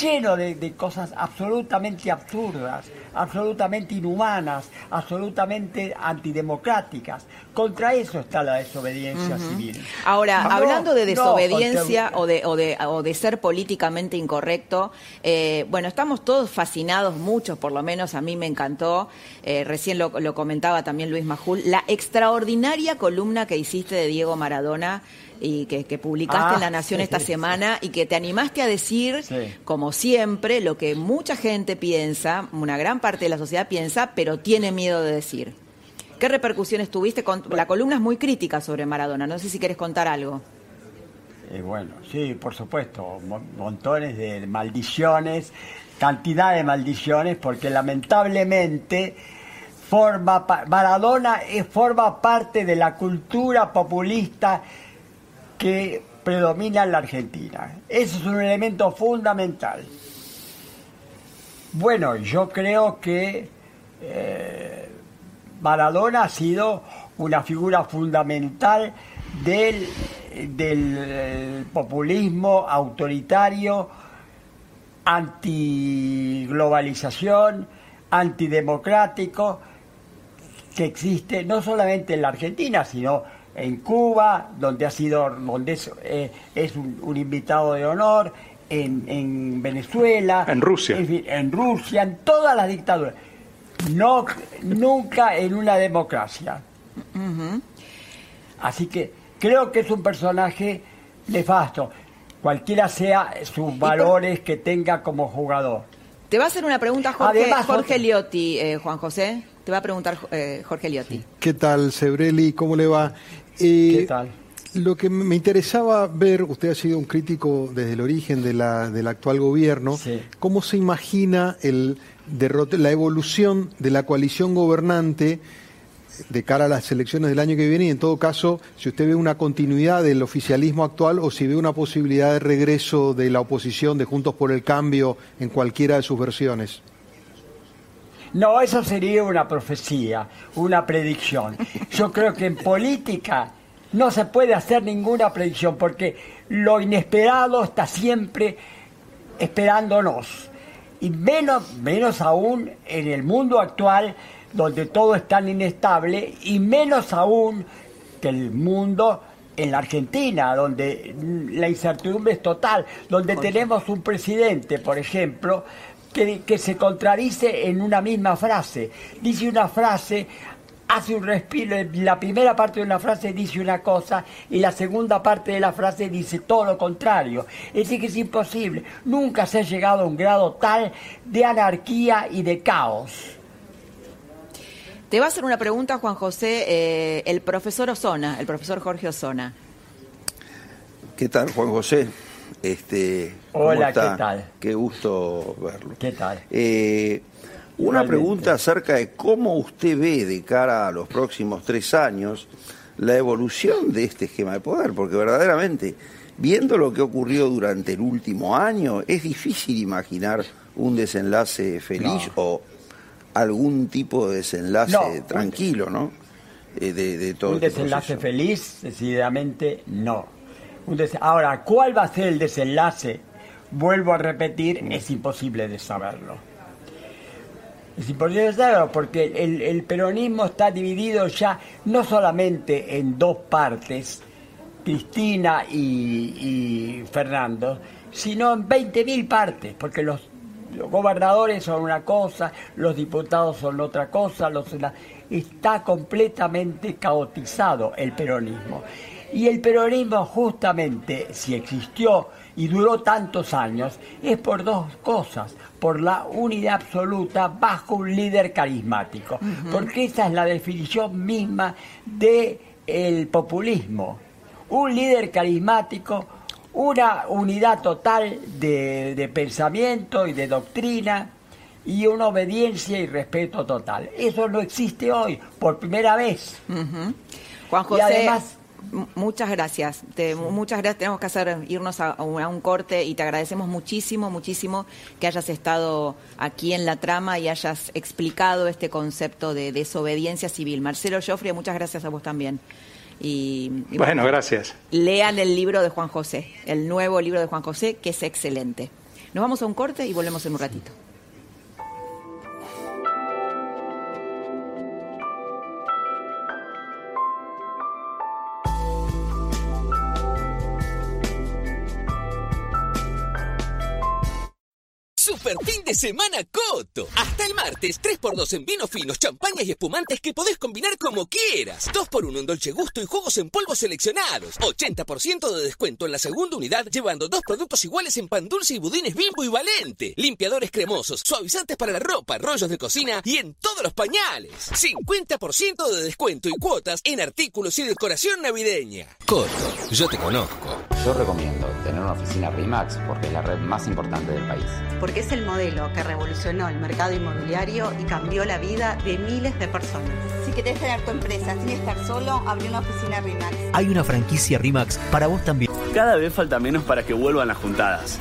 Lleno de, de cosas absolutamente absurdas, absolutamente inhumanas, absolutamente antidemocráticas. Contra eso está la desobediencia civil. Ahora, No, hablando de desobediencia o, de, o, de, o de ser políticamente incorrecto, eh, bueno, estamos todos fascinados, muchos por lo menos, a mí me encantó, eh, recién lo, lo comentaba también Luis Majul, la extraordinaria columna que hiciste de Diego Maradona y que, que publicaste Ah, en La Nación sí, esta sí. semana y que te animaste a decir, como siempre, lo que mucha gente piensa, una gran parte de la sociedad piensa, pero tiene miedo de decir. ¿Qué repercusiones tuviste? Con, la columna es muy crítica sobre Maradona, no sé si quieres contar algo. Eh, bueno, sí, por supuesto, mo- montones de maldiciones, cantidad de maldiciones, porque lamentablemente forma Maradona eh, forma parte de la cultura populista que predomina en la Argentina. Eso es un elemento fundamental. Bueno, yo creo que eh, Maradona ha sido una figura fundamental del, del eh, populismo autoritario, antiglobalización, antidemocrático, que existe no solamente en la Argentina, sino en Cuba, donde ha sido, donde es, eh, es un, un invitado de honor, en, en Venezuela. En Rusia. En, fin, en Rusia, en todas las dictaduras. No, nunca en una democracia. Así que creo que es un personaje nefasto, cualquiera sea sus valores que tenga como jugador. Te va a hacer una pregunta Jorge, Además, Jorge Liotti, eh, Juan José. Te va a preguntar eh, Jorge Liotti. ¿Qué tal, Sebrelli? ¿Cómo le va? ¿Qué tal? Lo que me interesaba ver, usted ha sido un crítico desde el origen de la, del actual gobierno, ¿cómo se imagina el derrote, la evolución de la coalición gobernante de cara a las elecciones del año que viene y en todo caso, si usted ve una continuidad del oficialismo actual o si ve una posibilidad de regreso de la oposición de Juntos por el Cambio en cualquiera de sus versiones? No, eso sería una profecía, una predicción. Yo creo que en política no se puede hacer ninguna predicción porque lo inesperado está siempre esperándonos. Y menos, menos aún en el mundo actual donde todo es tan inestable y menos aún que el mundo en la Argentina, donde la incertidumbre es total, donde tenemos un presidente, por ejemplo, que, que se contradice en una misma frase. Dice una frase, hace un respiro, la primera parte de una frase dice una cosa y la segunda parte de la frase dice todo lo contrario. Es decir, que es imposible. Nunca se ha llegado a un grado tal de anarquía y de caos. Te va a hacer una pregunta, Juan José, eh, el profesor Osona, el profesor Jorge Osona. ¿Qué tal, Juan José? Este, ¿cómo Hola? ¿qué tal? Qué gusto verlo. ¿Qué tal? Eh, una pregunta acerca de cómo usted ve de cara a los próximos tres años la evolución de este esquema de poder, porque verdaderamente, viendo lo que ha ocurrido durante el último año, es difícil imaginar un desenlace feliz o algún tipo de desenlace No, tranquilo, ¿no? Eh, de, de todo un este desenlace proceso. feliz, decididamente no. Ahora, ¿cuál va a ser el desenlace? Vuelvo a repetir, es imposible de saberlo. Es imposible de saberlo porque el, peronismo está dividido ya no solamente en dos partes, Cristina y, Fernando, sino en 20.000 partes, porque los, los gobernadores son una cosa, los diputados son otra cosa, los está completamente caotizado el peronismo. Y el peronismo justamente, si existió y duró tantos años, es por dos cosas. Por la unidad absoluta bajo un líder carismático. Porque esa es la definición misma del populismo. Un líder carismático, una unidad total de, de pensamiento y de doctrina y una obediencia y respeto total. Eso no existe hoy, por primera vez. Juan Y José, además- muchas gracias. Te- muchas gracias. Tenemos que hacer irnos a, a un, a un corte y te agradecemos muchísimo, muchísimo que hayas estado aquí en la trama y hayas explicado este concepto de desobediencia civil. Marcelo Joffre, muchas gracias a vos también. Y, y Bueno, gracias. lean el libro de Juan José, el nuevo libro de Juan José, que es excelente. Nos vamos a un corte y volvemos en un ratito. Fin de semana Coto. Hasta el martes, 3x2 en vinos finos, champañas y espumantes que podés combinar como quieras. 2x1 en dolce gusto y jugos en polvo seleccionados. 80% de descuento en la segunda unidad, llevando dos productos iguales en pan dulce y budines bimbo y valente. Limpiadores cremosos, suavizantes para la ropa, rollos de cocina y en todos los pañales. 50% de descuento y cuotas en artículos y decoración navideña. Coto, yo te conozco. Yo recomiendo tener una oficina RIMAX porque es la red más importante del país. porque es el modelo que revolucionó el mercado inmobiliario y cambió la vida de miles de personas. Si querés tener tu empresa sin estar solo, abrí una oficina RIMAX. Hay una franquicia RIMAX para vos también. Cada vez falta menos para que vuelvan las juntadas.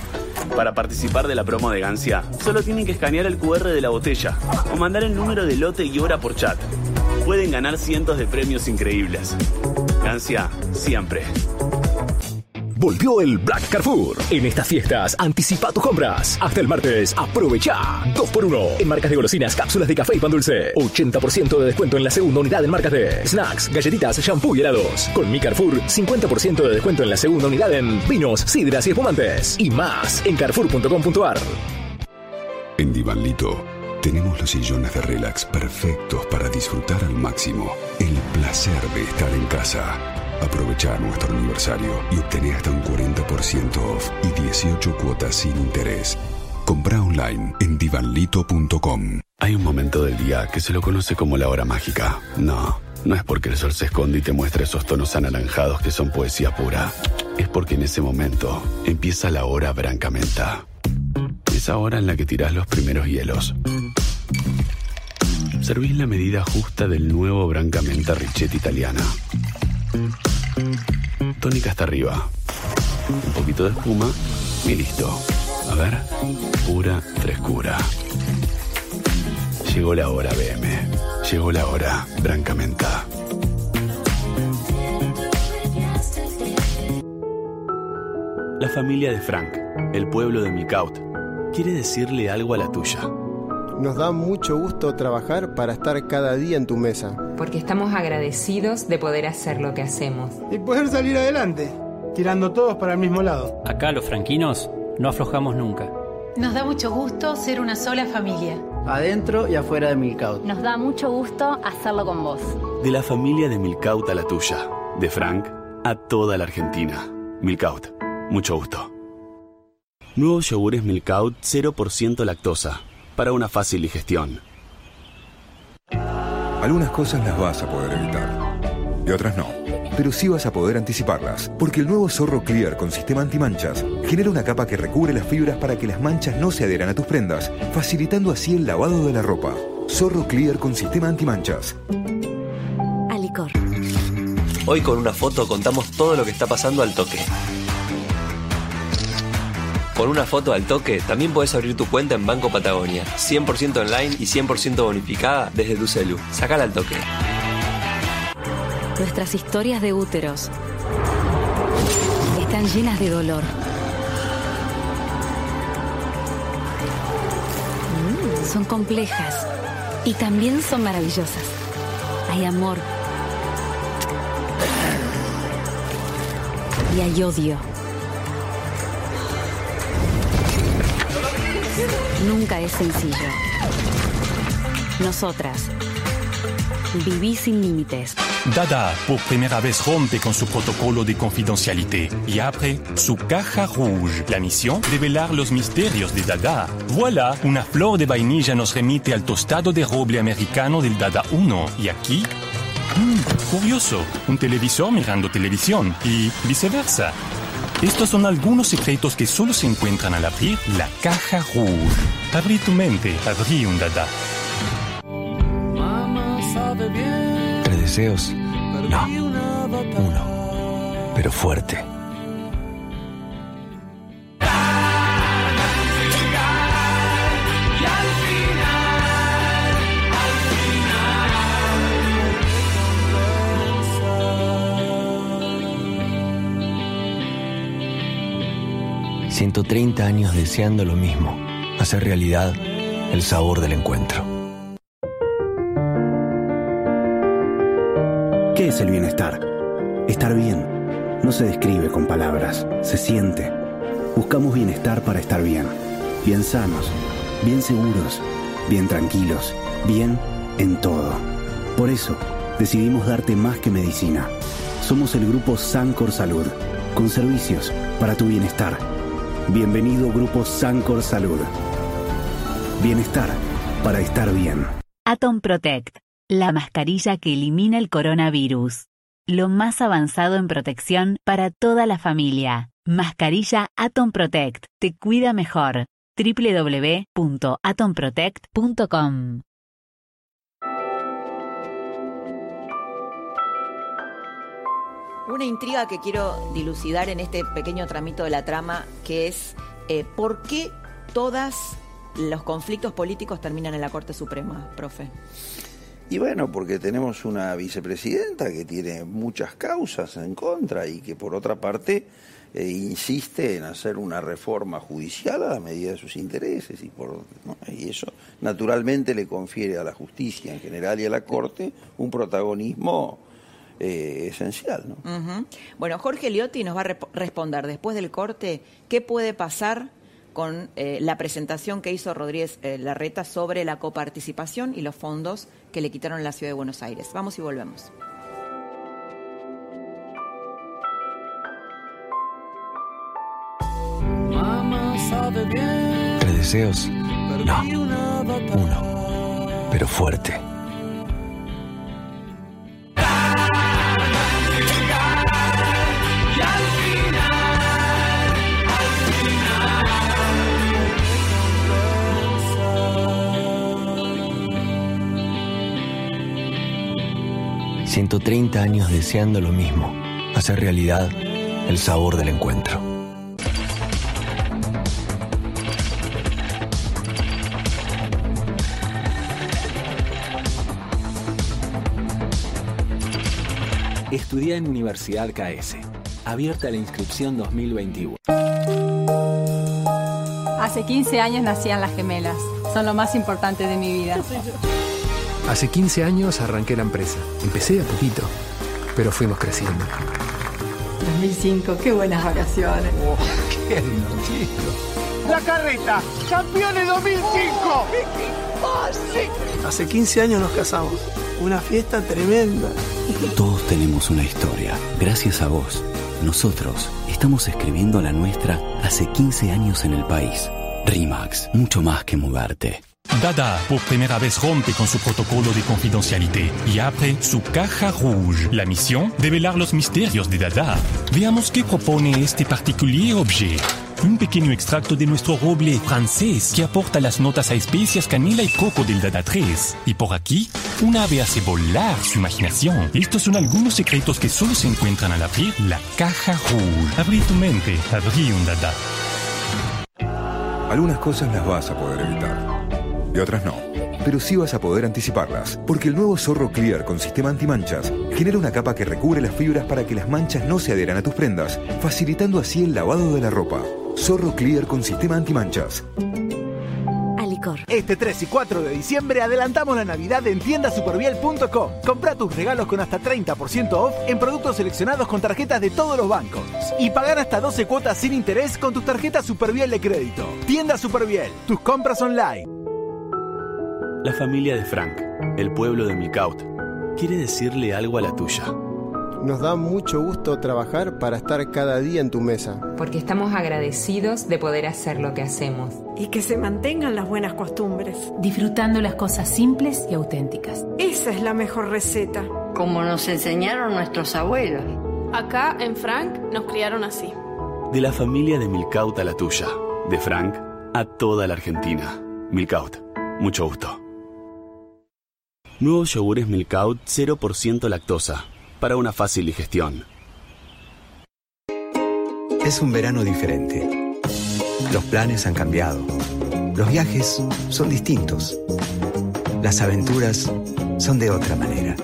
Para participar de la promo de Gancia, solo tienen que escanear el QR de la botella o mandar el número de lote y hora por chat. Pueden ganar cientos de premios increíbles. Gancia, siempre. Volvió el Black Carrefour. En estas fiestas, anticipa tus compras. Hasta el martes, aprovecha 2x1 en marcas de golosinas, cápsulas de café y pan dulce. 80% de descuento en la segunda unidad en marcas de snacks, galletitas, shampoo y helados. Con mi Carrefour, 50% de descuento en la segunda unidad en vinos, sidras y espumantes. Y más en carrefour.com.ar. En Divanlito tenemos los sillones de relax perfectos para disfrutar al máximo el placer de estar en casa. Aprovecha nuestro aniversario y obtené hasta un 40% off y 18 cuotas sin interés. Compra online en divanlito.com. Hay un momento del día que se lo conoce como la hora mágica. No, no es porque el sol se esconde y te muestra esos tonos anaranjados que son poesía pura. Es porque en ese momento empieza la hora brancamenta. Esa hora en la que tirás los primeros hielos. Servís la medida justa del nuevo brancamenta Richetti italiana. Tónica hasta arriba. Un poquito de espuma y listo. A ver, pura frescura. Llegó la hora, BM. Llegó la hora, Brancamenta. La familia de Frank, el pueblo de Milcaut, quiere decirle algo a la tuya. Nos da mucho gusto trabajar para estar cada día en tu mesa. Porque estamos agradecidos de poder hacer lo que hacemos. Y poder salir adelante, tirando todos para el mismo lado. Acá los franquinos no aflojamos nunca. Nos da mucho gusto ser una sola familia. Adentro y afuera de Milcaut. Nos da mucho gusto hacerlo con vos. De la familia de Milcaut a la tuya. De Frank a toda la Argentina. Milcaut. Mucho gusto. Nuevos yogures Milcaut 0% lactosa. Para una fácil digestión. Algunas cosas las vas a poder evitar. Y otras no. Pero sí vas a poder anticiparlas. Porque el nuevo Zorro Clear con sistema antimanchas genera una capa que recubre las fibras para que las manchas no se adheran a tus prendas, facilitando así el lavado de la ropa. Zorro Clear con sistema antimanchas. Alicor. Hoy con una foto contamos todo lo que está pasando al toque. Con una foto al toque también podés abrir tu cuenta en Banco Patagonia, 100% online y 100% bonificada desde tu celu. Sacala al toque. Nuestras historias de úteros están llenas de dolor. Mm, son complejas y también son maravillosas. Hay amor. Y hay odio. Nunca es sencillo. Nosotras. Viví sin límites. Dada por primera vez rompe con su protocolo de confidencialité y abre su caja rouge. La misión, revelar los misterios de Dada. Voilà, una flor de vainilla nos remite al tostado de roble americano del Dada 1. Y aquí, mm, curioso, un televisor mirando televisión y viceversa. Estos son algunos secretos que solo se encuentran al abrir la caja rouge. Abrí tu mente, abrí un Dada. Tres deseos. No. Uno. Pero fuerte. ...130 años deseando lo mismo... ...hacer realidad el sabor del encuentro. ¿Qué es el bienestar? Estar bien no se describe con palabras, se siente. Buscamos bienestar para estar bien. Bien sanos, bien seguros, bien tranquilos, bien en todo. Por eso, decidimos darte más que medicina. Somos el grupo Sancor Salud, con servicios para tu bienestar. Bienvenido Grupo Sancor Salud. Bienestar para estar bien. Atom Protect, la mascarilla que elimina el coronavirus. Lo más avanzado en protección para toda la familia. Mascarilla Atom Protect te cuida mejor. www.atomprotect.com Una intriga que quiero dilucidar en este pequeño tramito de la trama, que es eh, ¿por qué todos los conflictos políticos terminan en la Corte Suprema, profe? Y bueno, porque tenemos una vicepresidenta que tiene muchas causas en contra y que por otra parte eh, insiste en hacer una reforma judicial a la medida de sus intereses y, por, y eso naturalmente le confiere a la justicia en general y a la Corte un protagonismo eh, esencial. ¿no? Bueno, Jorge Liotti nos va a responder después del corte qué puede pasar con eh, la presentación que hizo Rodríguez Larreta sobre la coparticipación y los fondos que le quitaron la Ciudad de Buenos Aires. Vamos y volvemos. Tres deseos. No. Uno. Pero fuerte. ...130 años deseando lo mismo... ...hacer realidad el sabor del encuentro. Estudia en Universidad KS. Abierta la inscripción 2021. Hace 15 años nacían las gemelas. Son lo más importante de mi vida. Hace 15 años arranqué la empresa. Empecé a poquito, pero fuimos creciendo. 2005, qué buenas vacaciones. Oh, qué divertido. La carreta, campeones 2005. Hace 15 años nos casamos. Una fiesta tremenda. Todos tenemos una historia. Gracias a vos, nosotros estamos escribiendo la nuestra hace 15 años en el país. RIMAX, mucho más que mudarte. Dada por primera vez rompe con su protocolo de confidencialité y abre su caja rouge. La misión, develar los misterios de Dada. Veamos qué propone este particular objeto un pequeño extracto de nuestro roble francés que aporta las notas a especias, canela y coco del Dada 3. Y por aquí, un ave hace volar su imaginación. Estos son algunos secretos que solo se encuentran al abrir la caja rouge. Abrí tu mente, abrí un Dada. Algunas cosas las vas a poder evitar y otras no. Pero sí vas a poder anticiparlas, porque el nuevo Zorro Clear con sistema antimanchas genera una capa que recubre las fibras para que las manchas no se adheran a tus prendas, facilitando así el lavado de la ropa. Zorro Clear con sistema antimanchas. Alicor. Este 3 y 4 de diciembre adelantamos la Navidad en tiendasuperviel.com. Compra tus regalos con hasta 30% off en productos seleccionados con tarjetas de todos los bancos. Y pagar hasta 12 cuotas sin interés con tus tarjetas Superviel de crédito. Tienda Superviel, tus compras online. La familia de Frank, el pueblo de Milcaut, quiere decirle algo a la tuya. Nos da mucho gusto trabajar para estar cada día en tu mesa. Porque estamos agradecidos de poder hacer lo que hacemos. Y que se mantengan las buenas costumbres. Disfrutando las cosas simples y auténticas. Esa es la mejor receta. Como nos enseñaron nuestros abuelos. Acá en Frank nos criaron así. De la familia de Milcaut a la tuya. De Frank a toda la Argentina. Milcaut. Mucho gusto. Nuevos yogures Milkout 0% lactosa, para una fácil digestión. Es un verano diferente. Los planes han cambiado. Los viajes son distintos. Las aventuras son de otra manera.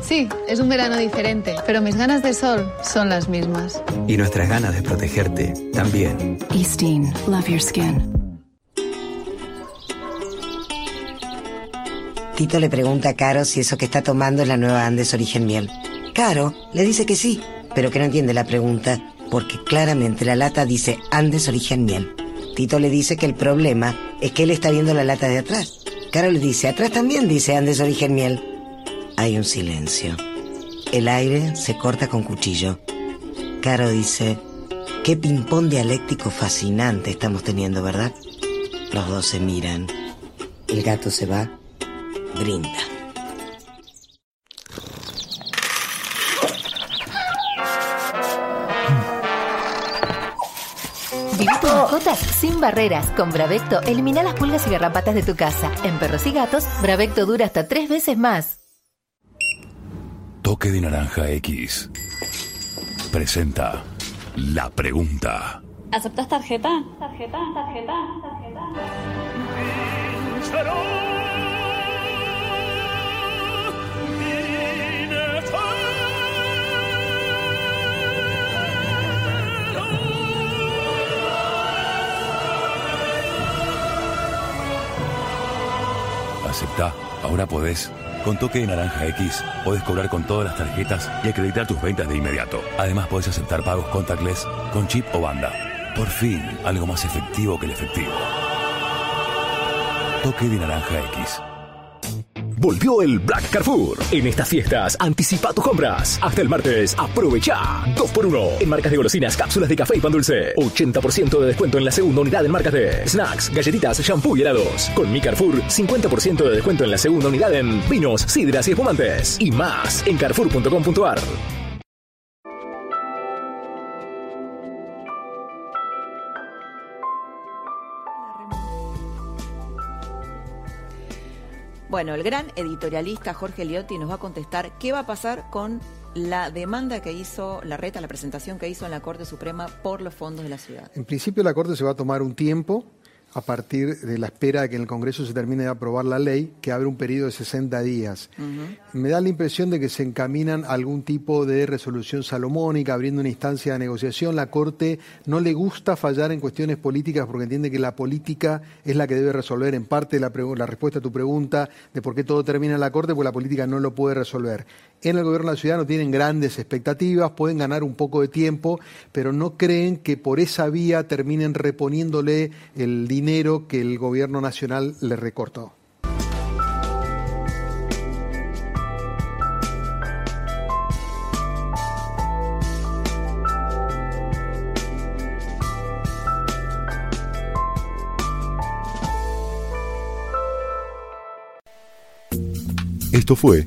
Sí, es un verano diferente, pero mis ganas de sol son las mismas. Y nuestras ganas de protegerte también. Eastin, love your skin. Tito le pregunta a Caro si eso que está tomando es la nueva Andes Origen Miel. Caro le dice que sí, pero que no entiende la pregunta, porque claramente la lata dice Andes Origen Miel. Tito le dice que el problema es que él está viendo la lata de atrás. Caro le dice, atrás también dice Andes Origen Miel. Hay un silencio. El aire se corta con cuchillo. Caro dice, qué ping-pong dialéctico fascinante estamos teniendo, ¿verdad? Los dos se miran. El gato se va brinda. Viví tus mascotas sin barreras. Con Bravecto elimina las pulgas y garrapatas de tu casa. En perros y gatos, Bravecto dura hasta tres veces más. Toque de Naranja X. Presenta la pregunta. ¿Aceptas tarjeta? Tarjeta, tarjeta, tarjeta. Acepta. ahora podés. Con toque de naranja X, podés cobrar con todas las tarjetas y acreditar tus ventas de inmediato. Además, podés aceptar pagos contactless con chip o banda. Por fin, algo más efectivo que el efectivo. Toque de naranja X. Volvió el Black Carrefour. En estas fiestas, anticipa tus compras. Hasta el martes, aprovecha 2x1 en marcas de golosinas, cápsulas de café y pan dulce. 80% de descuento en la segunda unidad en marcas de snacks, galletitas, shampoo y helados. Con mi Carrefour, 50% de descuento en la segunda unidad en vinos, sidras y espumantes. Y más en carrefour.com.ar. Bueno, el gran editorialista Jorge Liotti nos va a contestar qué va a pasar con la demanda que hizo la reta, la presentación que hizo en la Corte Suprema por los fondos de la ciudad. En principio la Corte se va a tomar un tiempo a partir de la espera de que en el Congreso se termine de aprobar la ley, que abre un periodo de 60 días. Me da la impresión de que se encaminan a algún tipo de resolución salomónica, abriendo una instancia de negociación. La Corte no le gusta fallar en cuestiones políticas porque entiende que la política es la que debe resolver en parte la, la respuesta a tu pregunta de por qué todo termina en la Corte, porque la política no lo puede resolver en el gobierno de la ciudad no tienen grandes expectativas, pueden ganar un poco de tiempo, pero no creen que por esa vía terminen reponiéndole el dinero que el gobierno nacional le recortó. Esto fue